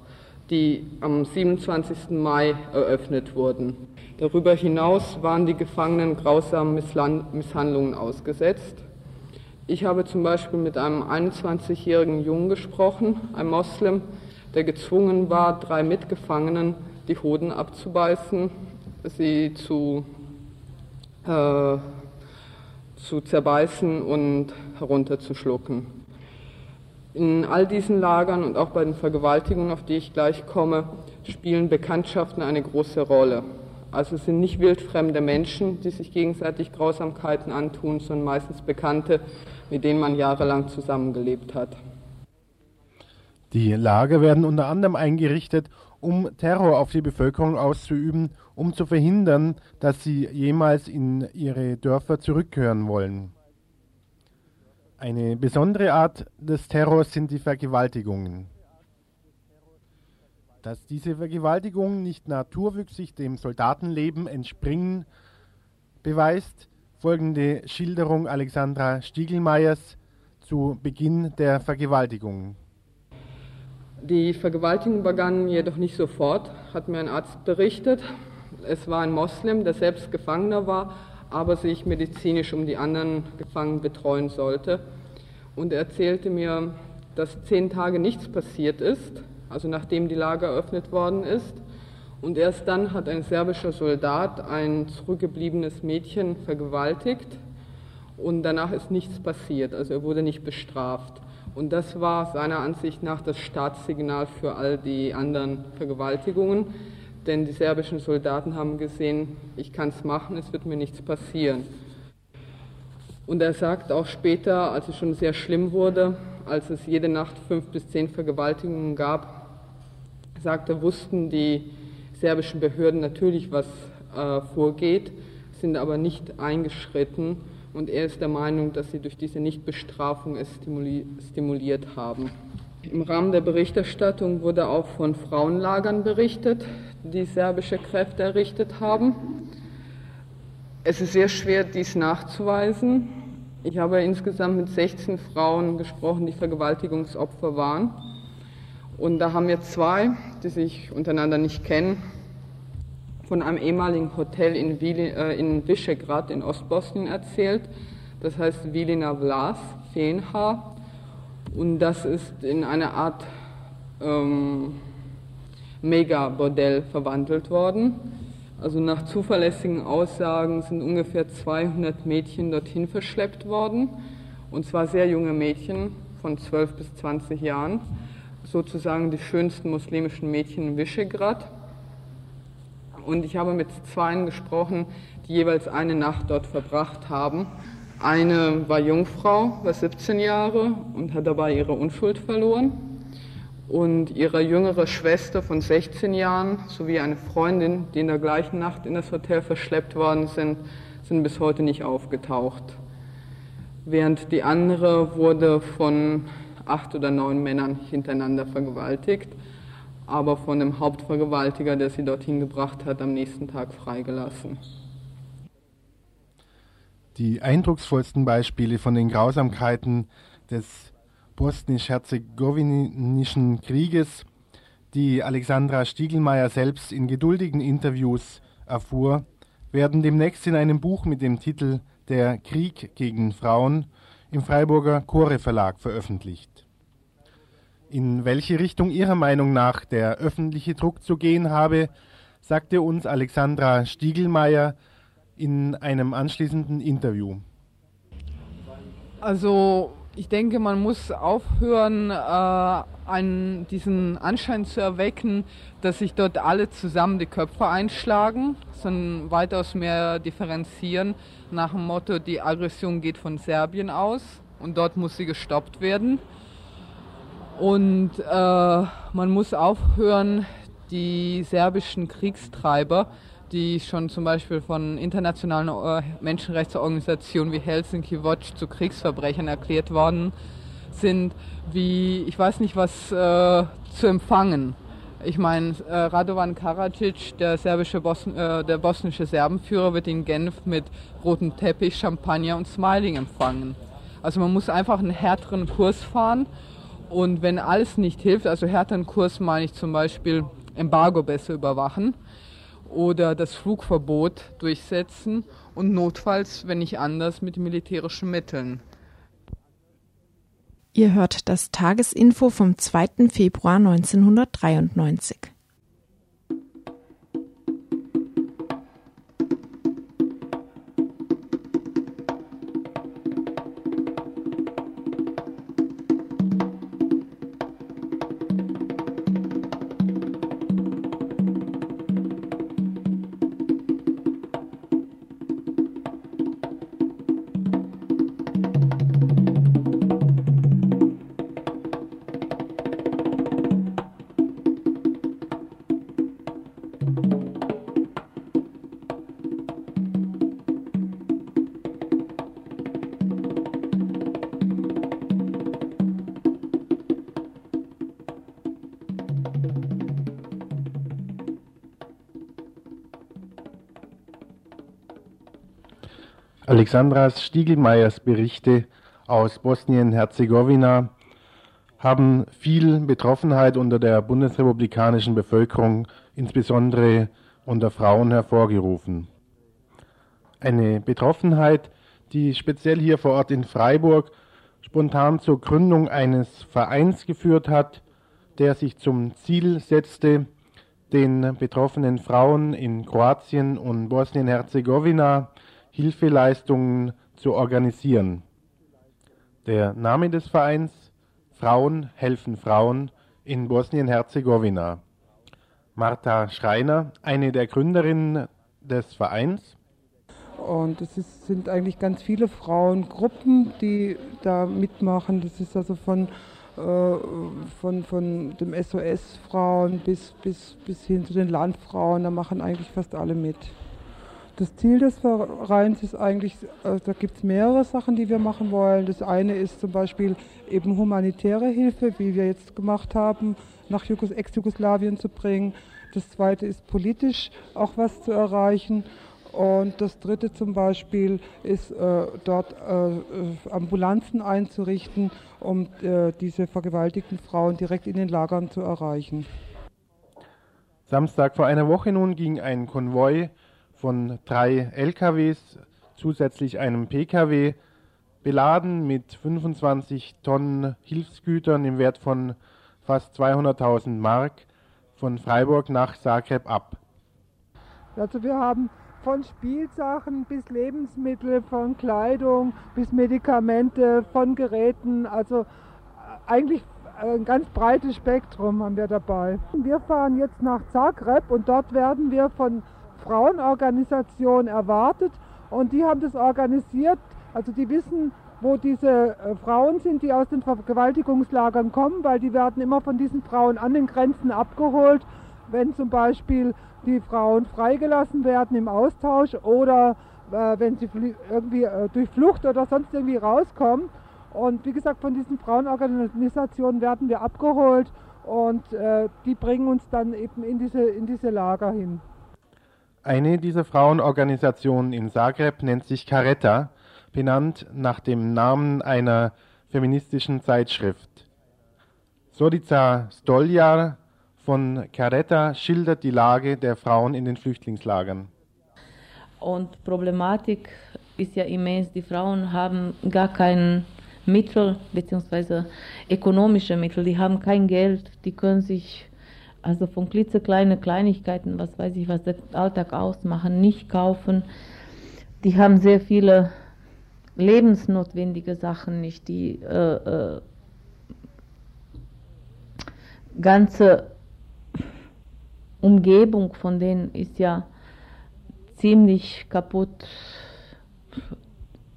die am 27. Mai eröffnet wurden. Darüber hinaus waren die Gefangenen grausamen Misshandlungen ausgesetzt. Ich habe zum Beispiel mit einem 21-jährigen Jungen gesprochen, einem Moslem, der gezwungen war, drei Mitgefangenen die Hoden abzubeißen, sie zu, äh, zu zerbeißen und herunterzuschlucken. In all diesen Lagern und auch bei den Vergewaltigungen, auf die ich gleich komme, spielen Bekanntschaften eine große Rolle. Also es sind nicht wildfremde Menschen, die sich gegenseitig Grausamkeiten antun, sondern meistens Bekannte, mit denen man jahrelang zusammengelebt hat. Die Lager werden unter anderem eingerichtet, um Terror auf die Bevölkerung auszuüben, um zu verhindern, dass sie jemals in ihre Dörfer zurückkehren wollen. Eine besondere Art des Terrors sind die Vergewaltigungen. Dass diese Vergewaltigungen nicht naturwüchsig dem Soldatenleben entspringen, beweist folgende Schilderung Alexandra Stiegelmeiers zu Beginn der Vergewaltigung. Die Vergewaltigung begann jedoch nicht sofort, hat mir ein Arzt berichtet. Es war ein Moslem, der selbst Gefangener war, aber sich medizinisch um die anderen Gefangenen betreuen sollte. Und er erzählte mir, dass zehn Tage nichts passiert ist, also nachdem die Lager eröffnet worden ist. Und erst dann hat ein serbischer Soldat ein zurückgebliebenes Mädchen vergewaltigt und danach ist nichts passiert, also er wurde nicht bestraft. Und das war seiner Ansicht nach das Startsignal für all die anderen Vergewaltigungen, denn die serbischen Soldaten haben gesehen, ich kann es machen, es wird mir nichts passieren. Und er sagt auch später, als es schon sehr schlimm wurde, als es jede Nacht fünf bis zehn Vergewaltigungen gab, sagte, wussten die serbischen Behörden natürlich was äh, vorgeht, sind aber nicht eingeschritten und er ist der Meinung, dass sie durch diese Nichtbestrafung es stimuli stimuliert haben. Im Rahmen der Berichterstattung wurde auch von Frauenlagern berichtet, die serbische Kräfte errichtet haben. Es ist sehr schwer, dies nachzuweisen. Ich habe insgesamt mit 16 Frauen gesprochen, die Vergewaltigungsopfer waren. Und da haben wir zwei, die sich untereinander nicht kennen, von einem ehemaligen Hotel in, Vili, äh, in Visegrad in Ostbosnien erzählt. Das heißt Vilina Vlas, Feenhaar. Und das ist in eine Art ähm, Mega-Bordell verwandelt worden. Also nach zuverlässigen Aussagen sind ungefähr 200 Mädchen dorthin verschleppt worden. Und zwar sehr junge Mädchen von 12 bis 20 Jahren. Sozusagen die schönsten muslimischen Mädchen in Visegrad. Und ich habe mit zweien gesprochen, die jeweils eine Nacht dort verbracht haben. Eine war Jungfrau, war 17 Jahre und hat dabei ihre Unschuld verloren. Und ihre jüngere Schwester von 16 Jahren sowie eine Freundin, die in der gleichen Nacht in das Hotel verschleppt worden sind, sind bis heute nicht aufgetaucht. Während die andere wurde von acht oder neun Männern hintereinander vergewaltigt, aber von dem Hauptvergewaltiger, der sie dorthin gebracht hat, am nächsten Tag freigelassen. Die eindrucksvollsten Beispiele von den Grausamkeiten des bosnisch-herzegowinischen Krieges, die Alexandra Stiegelmeier selbst in geduldigen Interviews erfuhr, werden demnächst in einem Buch mit dem Titel Der Krieg gegen Frauen im Freiburger Chore Verlag veröffentlicht. In welche Richtung Ihrer Meinung nach der öffentliche Druck zu gehen habe, sagte uns Alexandra Stiegelmeier in einem anschließenden Interview. Also ich denke, man muss aufhören, äh, diesen Anschein zu erwecken, dass sich dort alle zusammen die Köpfe einschlagen, sondern weitaus mehr differenzieren nach dem Motto, die Aggression geht von Serbien aus und dort muss sie gestoppt werden. Und äh, man muss aufhören, die serbischen Kriegstreiber die schon zum Beispiel von internationalen äh, Menschenrechtsorganisationen wie Helsinki Watch zu Kriegsverbrechern erklärt worden sind, wie, ich weiß nicht was, äh, zu empfangen. Ich meine, äh, Radovan Karadzic, der, serbische Bosn äh, der bosnische Serbenführer, wird in Genf mit rotem Teppich, Champagner und Smiling empfangen. Also man muss einfach einen härteren Kurs fahren und wenn alles nicht hilft, also härteren Kurs meine ich zum Beispiel Embargo besser überwachen, oder das Flugverbot durchsetzen und notfalls, wenn nicht anders, mit militärischen Mitteln. Ihr hört das Tagesinfo vom 2. Februar 1993. Alexandras Stiegelmeiers Berichte aus Bosnien-Herzegowina haben viel Betroffenheit unter der bundesrepublikanischen Bevölkerung, insbesondere unter Frauen, hervorgerufen. Eine Betroffenheit, die speziell hier vor Ort in Freiburg spontan zur Gründung eines Vereins geführt hat, der sich zum Ziel setzte, den betroffenen Frauen in Kroatien und Bosnien-Herzegowina Hilfeleistungen zu organisieren. Der Name des Vereins Frauen helfen Frauen in Bosnien-Herzegowina. Martha Schreiner, eine der Gründerinnen des Vereins. Und es ist, sind eigentlich ganz viele Frauengruppen, die da mitmachen. Das ist also von äh, von, von dem SOS-Frauen bis, bis, bis hin zu den Landfrauen. Da machen eigentlich fast alle mit. Das Ziel des Vereins ist eigentlich, äh, da gibt es mehrere Sachen, die wir machen wollen. Das eine ist zum Beispiel eben humanitäre Hilfe, wie wir jetzt gemacht haben, nach Ex-Jugoslawien zu bringen. Das zweite ist politisch auch was zu erreichen. Und das dritte zum Beispiel ist äh, dort äh, Ambulanzen einzurichten, um äh, diese vergewaltigten Frauen direkt in den Lagern zu erreichen. Samstag vor einer Woche nun ging ein Konvoi von drei LKWs, zusätzlich einem PKW, beladen mit 25 Tonnen Hilfsgütern im Wert von fast 200.000 Mark von Freiburg nach Zagreb ab. Also wir haben von Spielsachen bis Lebensmittel, von Kleidung bis Medikamente, von Geräten, also eigentlich ein ganz breites Spektrum haben wir dabei. Wir fahren jetzt nach Zagreb und dort werden wir von Frauenorganisationen erwartet und die haben das organisiert, also die wissen, wo diese äh, Frauen sind, die aus den Vergewaltigungslagern kommen, weil die werden immer von diesen Frauen an den Grenzen abgeholt, wenn zum Beispiel die Frauen freigelassen werden im Austausch oder äh, wenn sie irgendwie äh, durch Flucht oder sonst irgendwie rauskommen. Und wie gesagt, von diesen Frauenorganisationen werden wir abgeholt und äh, die bringen uns dann eben in diese, in diese Lager hin. Eine dieser Frauenorganisationen in Zagreb nennt sich Caretta, benannt nach dem Namen einer feministischen Zeitschrift. Sorica Stoljar von Caretta schildert die Lage der Frauen in den Flüchtlingslagern. Und Problematik ist ja immens. Die Frauen haben gar kein Mittel bzw. ökonomische Mittel. Die haben kein Geld. Die können sich also von klitzekleinen Kleinigkeiten, was weiß ich, was der Alltag ausmachen, nicht kaufen. Die haben sehr viele lebensnotwendige Sachen nicht. Die äh, äh, ganze Umgebung von denen ist ja ziemlich kaputt.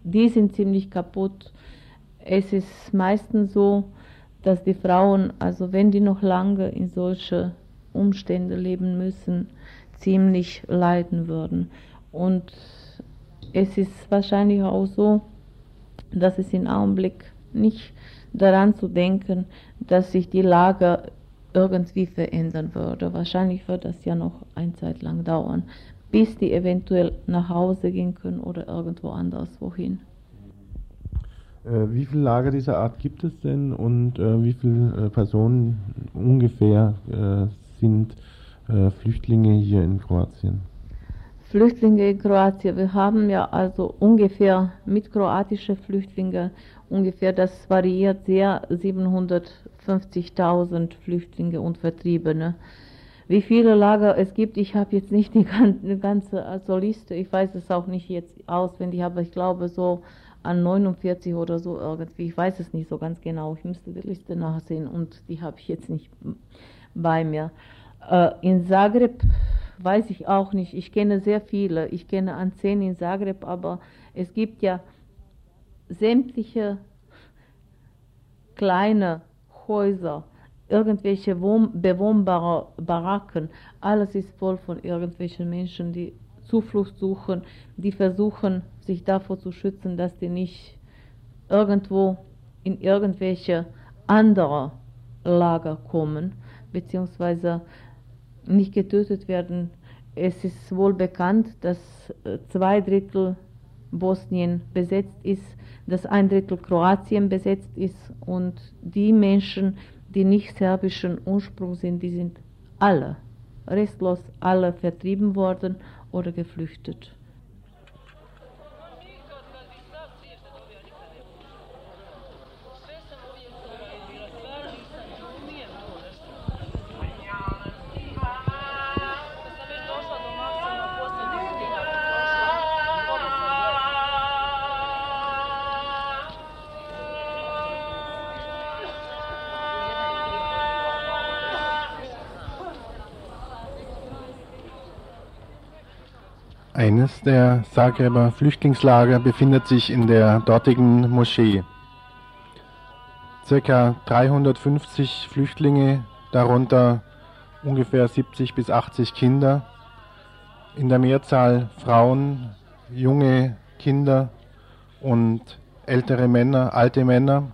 Die sind ziemlich kaputt. Es ist meistens so, dass die Frauen, also wenn die noch lange in solche Umstände leben müssen, ziemlich leiden würden. Und es ist wahrscheinlich auch so, dass es im Augenblick nicht daran zu denken, dass sich die Lage irgendwie verändern würde. Wahrscheinlich wird das ja noch eine Zeit lang dauern, bis die eventuell nach Hause gehen können oder irgendwo anders wohin. Äh, wie viele Lager dieser Art gibt es denn und äh, wie viele äh, Personen ungefähr äh, sind Flüchtlinge hier in Kroatien? Flüchtlinge in Kroatien. Wir haben ja also ungefähr mit kroatischen Flüchtlingen ungefähr, das variiert sehr, 750.000 Flüchtlinge und Vertriebene. Wie viele Lager es gibt, ich habe jetzt nicht die ganze also Liste, ich weiß es auch nicht jetzt auswendig, aber ich glaube so an 49 oder so irgendwie, ich weiß es nicht so ganz genau, ich müsste die Liste nachsehen und die habe ich jetzt nicht bei mir. Äh, in Zagreb weiß ich auch nicht. Ich kenne sehr viele. Ich kenne an zehn in Zagreb, aber es gibt ja sämtliche kleine Häuser, irgendwelche bewohnbare Baracken. Alles ist voll von irgendwelchen Menschen, die Zuflucht suchen, die versuchen, sich davor zu schützen, dass die nicht irgendwo in irgendwelche andere Lager kommen, beziehungsweise nicht getötet werden. Es ist wohl bekannt, dass äh, zwei Drittel Bosnien besetzt ist, dass ein Drittel Kroatien besetzt ist und die Menschen, die nicht serbischen Ursprungs sind, die sind alle, restlos alle vertrieben worden oder geflüchtet. Der Zagreber Flüchtlingslager befindet sich in der dortigen Moschee. circa 350 Flüchtlinge, darunter ungefähr 70 bis 80 Kinder, in der Mehrzahl Frauen, junge Kinder und ältere Männer, alte Männer,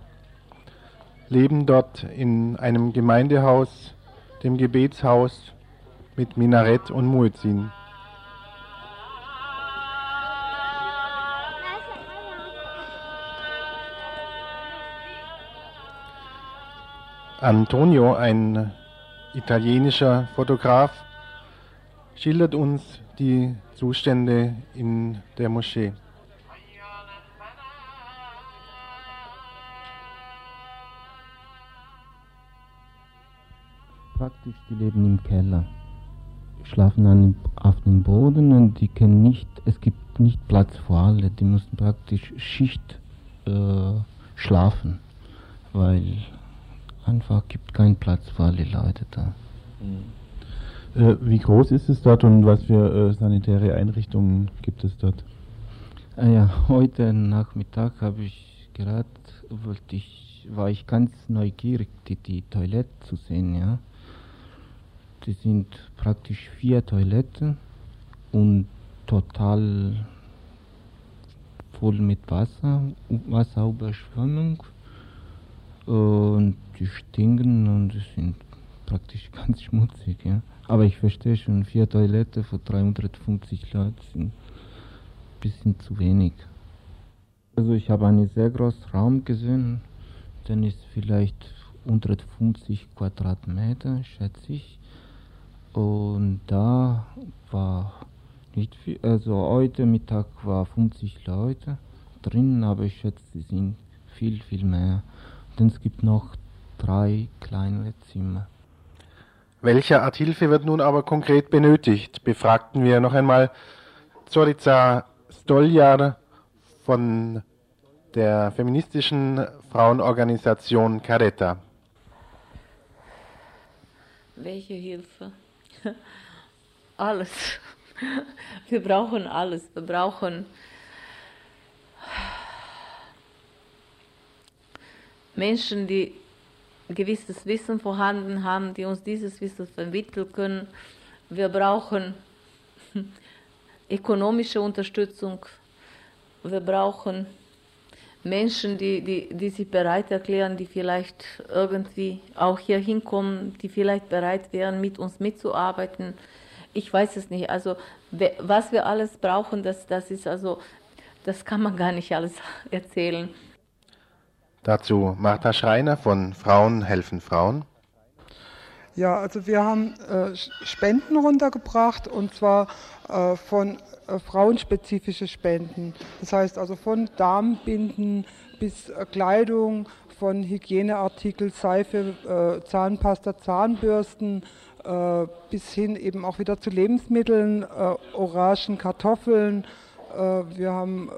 leben dort in einem Gemeindehaus, dem Gebetshaus mit Minarett und Muezzin. Antonio, ein italienischer Fotograf, schildert uns die Zustände in der Moschee. Praktisch, die leben im Keller, schlafen an, auf dem Boden und die können nicht, es gibt nicht Platz für alle, die müssen praktisch Schicht äh, schlafen, weil einfach gibt keinen Platz für alle Leute da. Mhm. Äh, wie groß ist es dort und was für äh, sanitäre Einrichtungen gibt es dort? Ah ja, (laughs) heute Nachmittag habe ich gerade, wollte ich, war ich ganz neugierig, die, die Toilette zu sehen, ja. Die sind praktisch vier Toiletten und total voll mit Wasser, Wasserüberschwemmung und die stinken und sind praktisch ganz (laughs) schmutzig. Ja. Aber ich verstehe schon, vier Toiletten für 350 Leute sind ein bisschen zu wenig. Also ich habe einen sehr großen Raum gesehen, der ist vielleicht 150 Quadratmeter, schätze ich. Und da war nicht viel, also heute Mittag war 50 Leute drin, aber ich schätze, sie sind viel, viel mehr. Denn es gibt noch drei kleinere Zimmer. Welche Art Hilfe wird nun aber konkret benötigt? Befragten wir noch einmal Zorica Stoljar von der feministischen Frauenorganisation Caretta. Welche Hilfe? Alles. Wir brauchen alles. Wir brauchen Menschen, die gewisses Wissen vorhanden haben, die uns dieses Wissen vermitteln können. Wir brauchen (laughs) ökonomische Unterstützung. Wir brauchen Menschen, die, die, die sich bereit erklären, die vielleicht irgendwie auch hier hinkommen, die vielleicht bereit wären, mit uns mitzuarbeiten. Ich weiß es nicht. Also was wir alles brauchen, das, das ist also, das kann man gar nicht alles (laughs) erzählen. Dazu Martha Schreiner von Frauen helfen Frauen. Ja, also wir haben äh, Spenden runtergebracht und zwar äh, von äh, frauenspezifische Spenden. Das heißt also von Darmbinden bis äh, Kleidung, von Hygieneartikel, Seife, äh, Zahnpasta, Zahnbürsten äh, bis hin eben auch wieder zu Lebensmitteln, Orangen, Kartoffeln. wir haben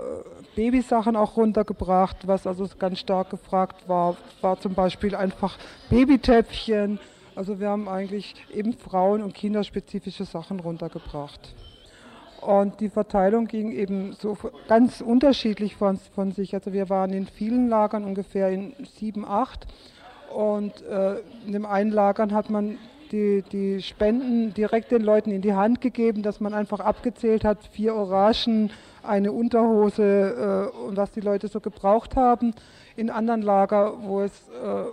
Babysachen auch runtergebracht, was also ganz stark gefragt war, war zum Beispiel einfach Babytöpfchen. Also wir haben eigentlich eben Frauen- und kinderspezifische Sachen runtergebracht. Und die Verteilung ging eben so ganz unterschiedlich von, von sich. Also wir waren in vielen Lagern, ungefähr in sieben, acht. Und äh, in dem einen Lagern hat man die, die Spenden direkt den Leuten in die Hand gegeben, dass man einfach abgezählt hat, vier Orangen, eine Unterhose äh, und was die Leute so gebraucht haben. In anderen Lager, wo es äh,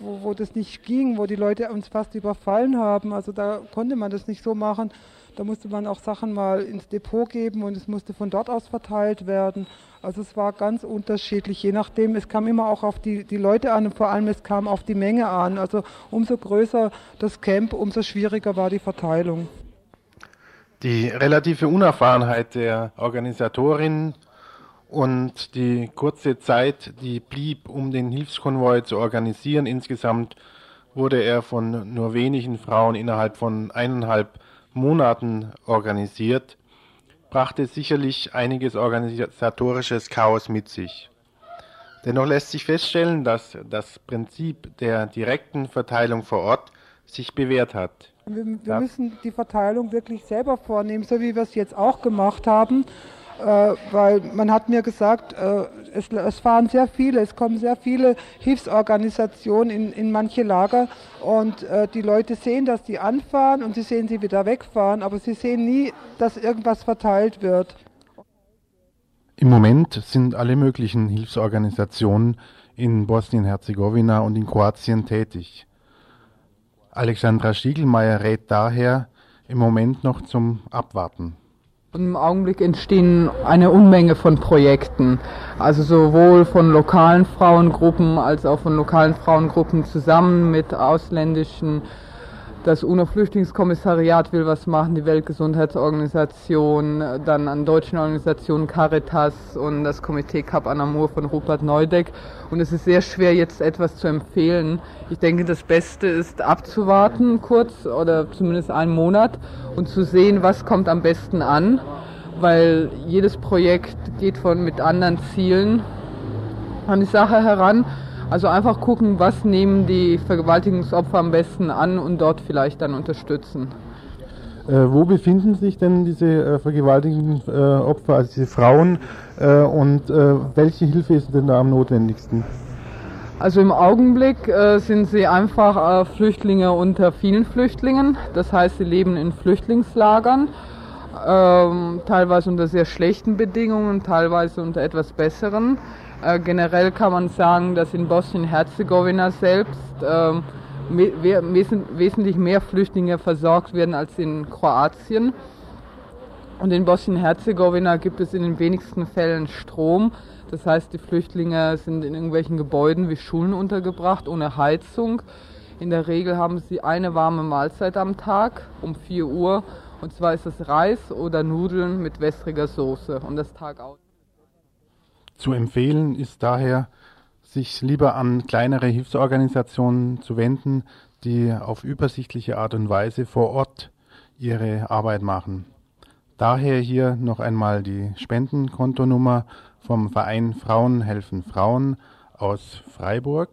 wo, wo das nicht ging, wo die Leute uns fast überfallen haben, also da konnte man das nicht so machen. Da musste man auch Sachen mal ins Depot geben und es musste von dort aus verteilt werden. Also es war ganz unterschiedlich, je nachdem. Es kam immer auch auf die, die Leute an und vor allem es kam auf die Menge an. Also umso größer das Camp, umso schwieriger war die Verteilung. Die relative Unerfahrenheit der Organisatorin und die kurze Zeit, die blieb, um den Hilfskonvoi zu organisieren, insgesamt wurde er von nur wenigen Frauen innerhalb von eineinhalb Monaten organisiert, brachte sicherlich einiges organisatorisches Chaos mit sich. Dennoch lässt sich feststellen, dass das Prinzip der direkten Verteilung vor Ort sich bewährt hat. Wir, wir müssen die Verteilung wirklich selber vornehmen, so wie wir es jetzt auch gemacht haben. Äh, weil man hat mir gesagt, äh, es, es, fahren sehr viele, es kommen sehr viele Hilfsorganisationen in, in manche Lager und äh, die Leute sehen, dass die anfahren und sie sehen sie wieder wegfahren, aber sie sehen nie, dass irgendwas verteilt wird. Im Moment sind alle möglichen Hilfsorganisationen in Bosnien-Herzegowina und in Kroatien tätig. Alexandra Stiegelmeier rät daher im Moment noch zum Abwarten. Und im Augenblick entstehen eine Unmenge von Projekten, also sowohl von lokalen Frauengruppen als auch von lokalen Frauengruppen zusammen mit ausländischen das UNO-Flüchtlingskommissariat will was machen, die Weltgesundheitsorganisation, dann an deutschen Organisationen Caritas und das Komitee Cap Anamur von Rupert Neudeck. Und es ist sehr schwer, jetzt etwas zu empfehlen. Ich denke, das Beste ist abzuwarten kurz oder zumindest einen Monat und zu sehen, was kommt am besten an, weil jedes Projekt geht von mit anderen Zielen an die Sache heran. Also einfach gucken, was nehmen die Vergewaltigungsopfer am besten an und dort vielleicht dann unterstützen. Äh, wo befinden sich denn diese äh, Vergewaltigungsopfer, äh, also diese Frauen, äh, und äh, welche Hilfe ist denn da am notwendigsten? Also im Augenblick äh, sind sie einfach Flüchtlinge unter vielen Flüchtlingen. Das heißt, sie leben in Flüchtlingslagern, ähm, teilweise unter sehr schlechten Bedingungen, teilweise unter etwas besseren. Äh, generell kann man sagen, dass in Bosnien-Herzegowina selbst äh, wesentlich mehr Flüchtlinge versorgt werden als in Kroatien. Und in Bosnien-Herzegowina gibt es in den wenigsten Fällen Strom. Das heißt, die Flüchtlinge sind in irgendwelchen Gebäuden wie Schulen untergebracht, ohne Heizung. In der Regel haben sie eine warme Mahlzeit am Tag um 4 Uhr. Und zwar ist es Reis oder Nudeln mit wässriger Soße und das Tag aus. Zu empfehlen ist daher, sich lieber an kleinere Hilfsorganisationen zu wenden, die auf übersichtliche Art und Weise vor Ort ihre Arbeit machen. Daher hier noch einmal die Spendenkontonummer vom Verein Frauen helfen Frauen aus Freiburg.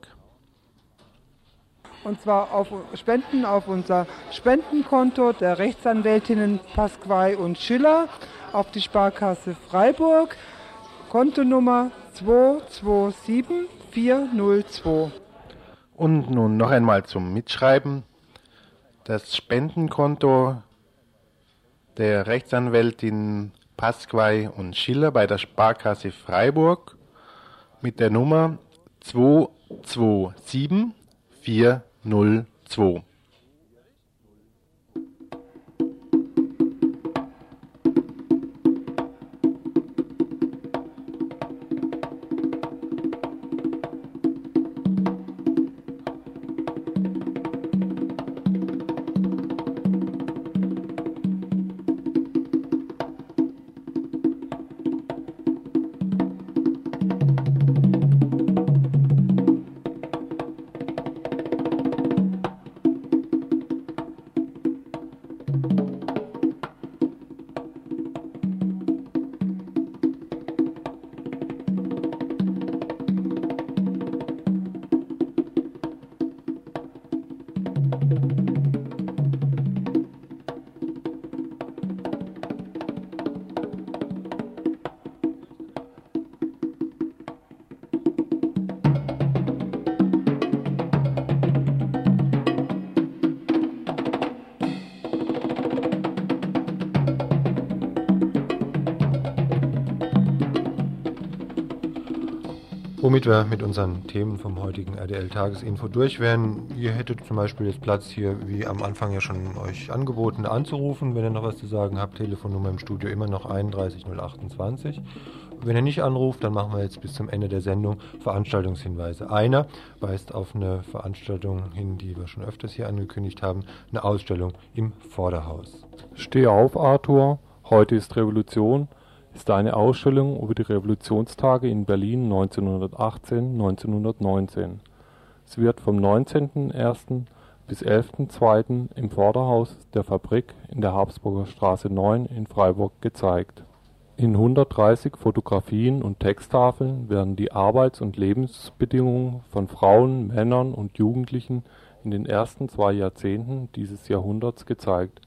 Und zwar auf Spenden auf unser Spendenkonto der Rechtsanwältinnen Pasquai und Schiller auf die Sparkasse Freiburg Kontonummer 227402. Und nun noch einmal zum Mitschreiben. Das Spendenkonto der Rechtsanwältin Pasquai und Schiller bei der Sparkasse Freiburg mit der Nummer 227402. Womit wir mit unseren Themen vom heutigen RDL-Tagesinfo durch wären. Ihr hättet zum Beispiel jetzt Platz hier, wie am Anfang ja schon euch angeboten, anzurufen, wenn ihr noch was zu sagen habt. Telefonnummer im Studio immer noch 31028. Wenn ihr nicht anruft, dann machen wir jetzt bis zum Ende der Sendung Veranstaltungshinweise. Einer weist auf eine Veranstaltung hin, die wir schon öfters hier angekündigt haben, eine Ausstellung im Vorderhaus. Steh auf, Arthur. Heute ist Revolution ist eine Ausstellung über die Revolutionstage in Berlin 1918 / 1919. Sie wird vom 19.01. bis 11.02. im Vorderhaus der Fabrik in der Habsburger Straße 9 in Freiburg gezeigt. In 130 Fotografien und Texttafeln werden die Arbeits und Lebensbedingungen von Frauen, Männern und Jugendlichen in den ersten zwei Jahrzehnten dieses Jahrhunderts gezeigt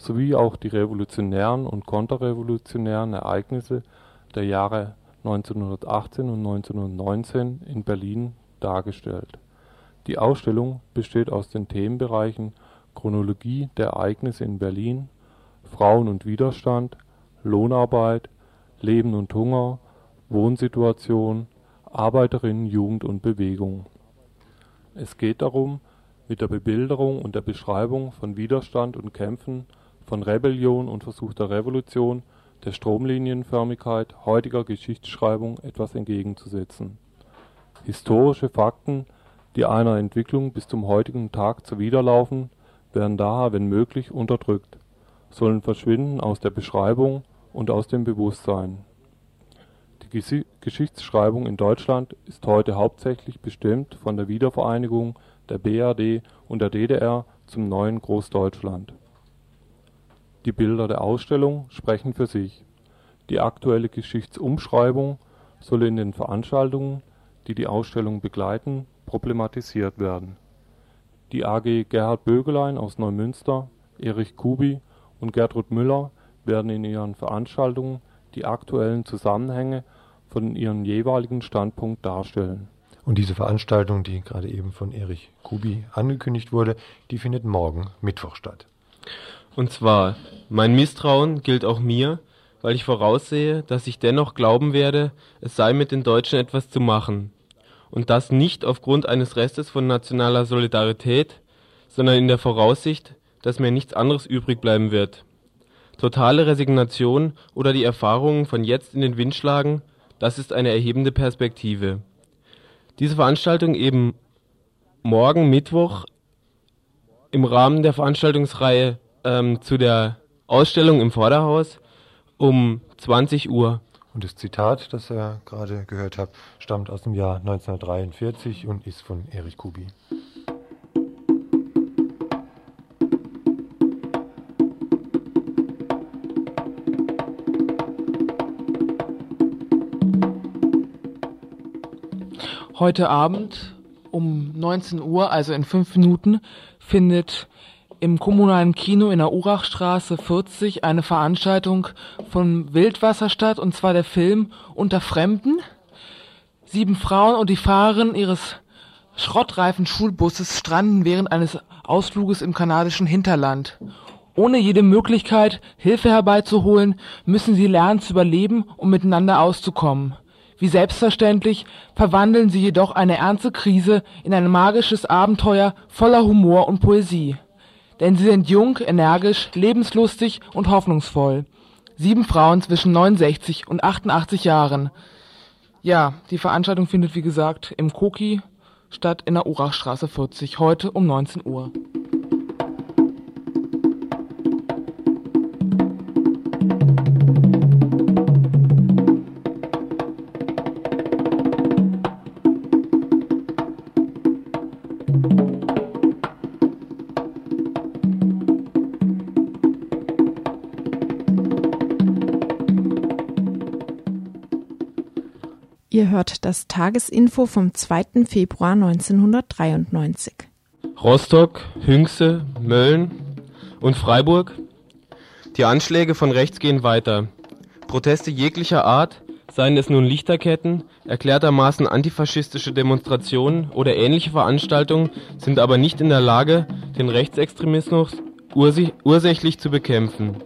sowie auch die revolutionären und konterrevolutionären Ereignisse der Jahre 1918 und 1919 in Berlin dargestellt. Die Ausstellung besteht aus den Themenbereichen Chronologie der Ereignisse in Berlin, Frauen und Widerstand, Lohnarbeit, Leben und Hunger, Wohnsituation, Arbeiterinnen, Jugend und Bewegung. Es geht darum, mit der Bebilderung und der Beschreibung von Widerstand und Kämpfen, von Rebellion und versuchter Revolution, der Stromlinienförmigkeit heutiger Geschichtsschreibung etwas entgegenzusetzen. Historische Fakten, die einer Entwicklung bis zum heutigen Tag zuwiderlaufen, werden daher wenn möglich unterdrückt, sollen verschwinden aus der Beschreibung und aus dem Bewusstsein. Die Geschichtsschreibung in Deutschland ist heute hauptsächlich bestimmt von der Wiedervereinigung der BRD und der DDR zum neuen Großdeutschland. Die Bilder der Ausstellung sprechen für sich. Die aktuelle Geschichtsumschreibung soll in den Veranstaltungen, die die Ausstellung begleiten, problematisiert werden. Die AG Gerhard Bögelein aus Neumünster, Erich Kubi und Gertrud Müller werden in ihren Veranstaltungen die aktuellen Zusammenhänge von ihrem jeweiligen Standpunkt darstellen. Und diese Veranstaltung, die gerade eben von Erich Kubi angekündigt wurde, die findet morgen Mittwoch statt. Und zwar, mein Misstrauen gilt auch mir, weil ich voraussehe, dass ich dennoch glauben werde, es sei mit den Deutschen etwas zu machen. Und das nicht aufgrund eines Restes von nationaler Solidarität, sondern in der Voraussicht, dass mir nichts anderes übrig bleiben wird. Totale Resignation oder die Erfahrungen von jetzt in den Wind schlagen, das ist eine erhebende Perspektive. Diese Veranstaltung eben morgen Mittwoch im Rahmen der Veranstaltungsreihe ähm, zu der Ausstellung im Vorderhaus um 20 Uhr. Und das Zitat, das ihr gerade gehört habt, stammt aus dem Jahr 1943 und ist von Erich Kubi. Heute Abend um 19 Uhr, also in fünf Minuten, findet im kommunalen Kino in der Urachstraße 40 eine Veranstaltung von Wildwasser statt, und zwar der Film Unter Fremden. Sieben Frauen und die Fahrerin ihres schrottreifen Schulbusses stranden während eines Ausfluges im kanadischen Hinterland. Ohne jede Möglichkeit, Hilfe herbeizuholen, müssen sie lernen zu überleben, um miteinander auszukommen. Wie selbstverständlich verwandeln sie jedoch eine ernste Krise in ein magisches Abenteuer voller Humor und Poesie. Denn sie sind jung, energisch, lebenslustig und hoffnungsvoll. Sieben Frauen zwischen 69 und 88 Jahren. Ja, die Veranstaltung findet wie gesagt im Koki statt in der Urachstraße 40, heute um 19 Uhr. Ihr hört das Tagesinfo vom 2. Februar 1993. Rostock, Hünxe, Mölln und Freiburg. Die Anschläge von rechts gehen weiter. Proteste jeglicher Art, seien es nun Lichterketten, erklärtermaßen antifaschistische Demonstrationen oder ähnliche Veranstaltungen, sind aber nicht in der Lage, den Rechtsextremismus ursächlich zu bekämpfen.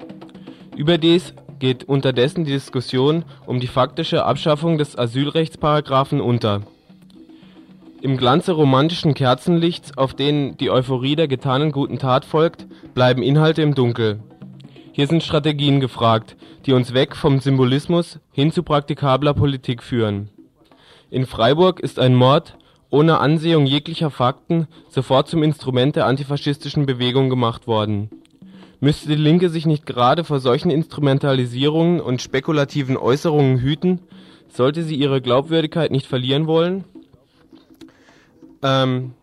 Überdies geht unterdessen die Diskussion um die faktische Abschaffung des Asylrechtsparagraphen unter. Im Glanze romantischen Kerzenlichts, auf denen die Euphorie der getanen guten Tat folgt, bleiben Inhalte im Dunkel. Hier sind Strategien gefragt, die uns weg vom Symbolismus hin zu praktikabler Politik führen. In Freiburg ist ein Mord ohne Ansehung jeglicher Fakten sofort zum Instrument der antifaschistischen Bewegung gemacht worden Müsste die Linke sich nicht gerade vor solchen Instrumentalisierungen und spekulativen Äußerungen hüten, sollte sie ihre Glaubwürdigkeit nicht verlieren wollen? Ähm,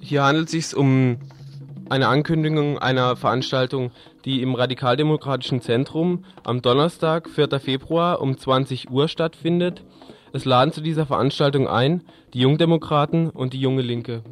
hier handelt es sich um eine Ankündigung einer Veranstaltung, die im Radikaldemokratischen Zentrum am Donnerstag, 4. Februar um 20 Uhr stattfindet. Es laden zu dieser Veranstaltung ein die Jungdemokraten und die Junge Linke.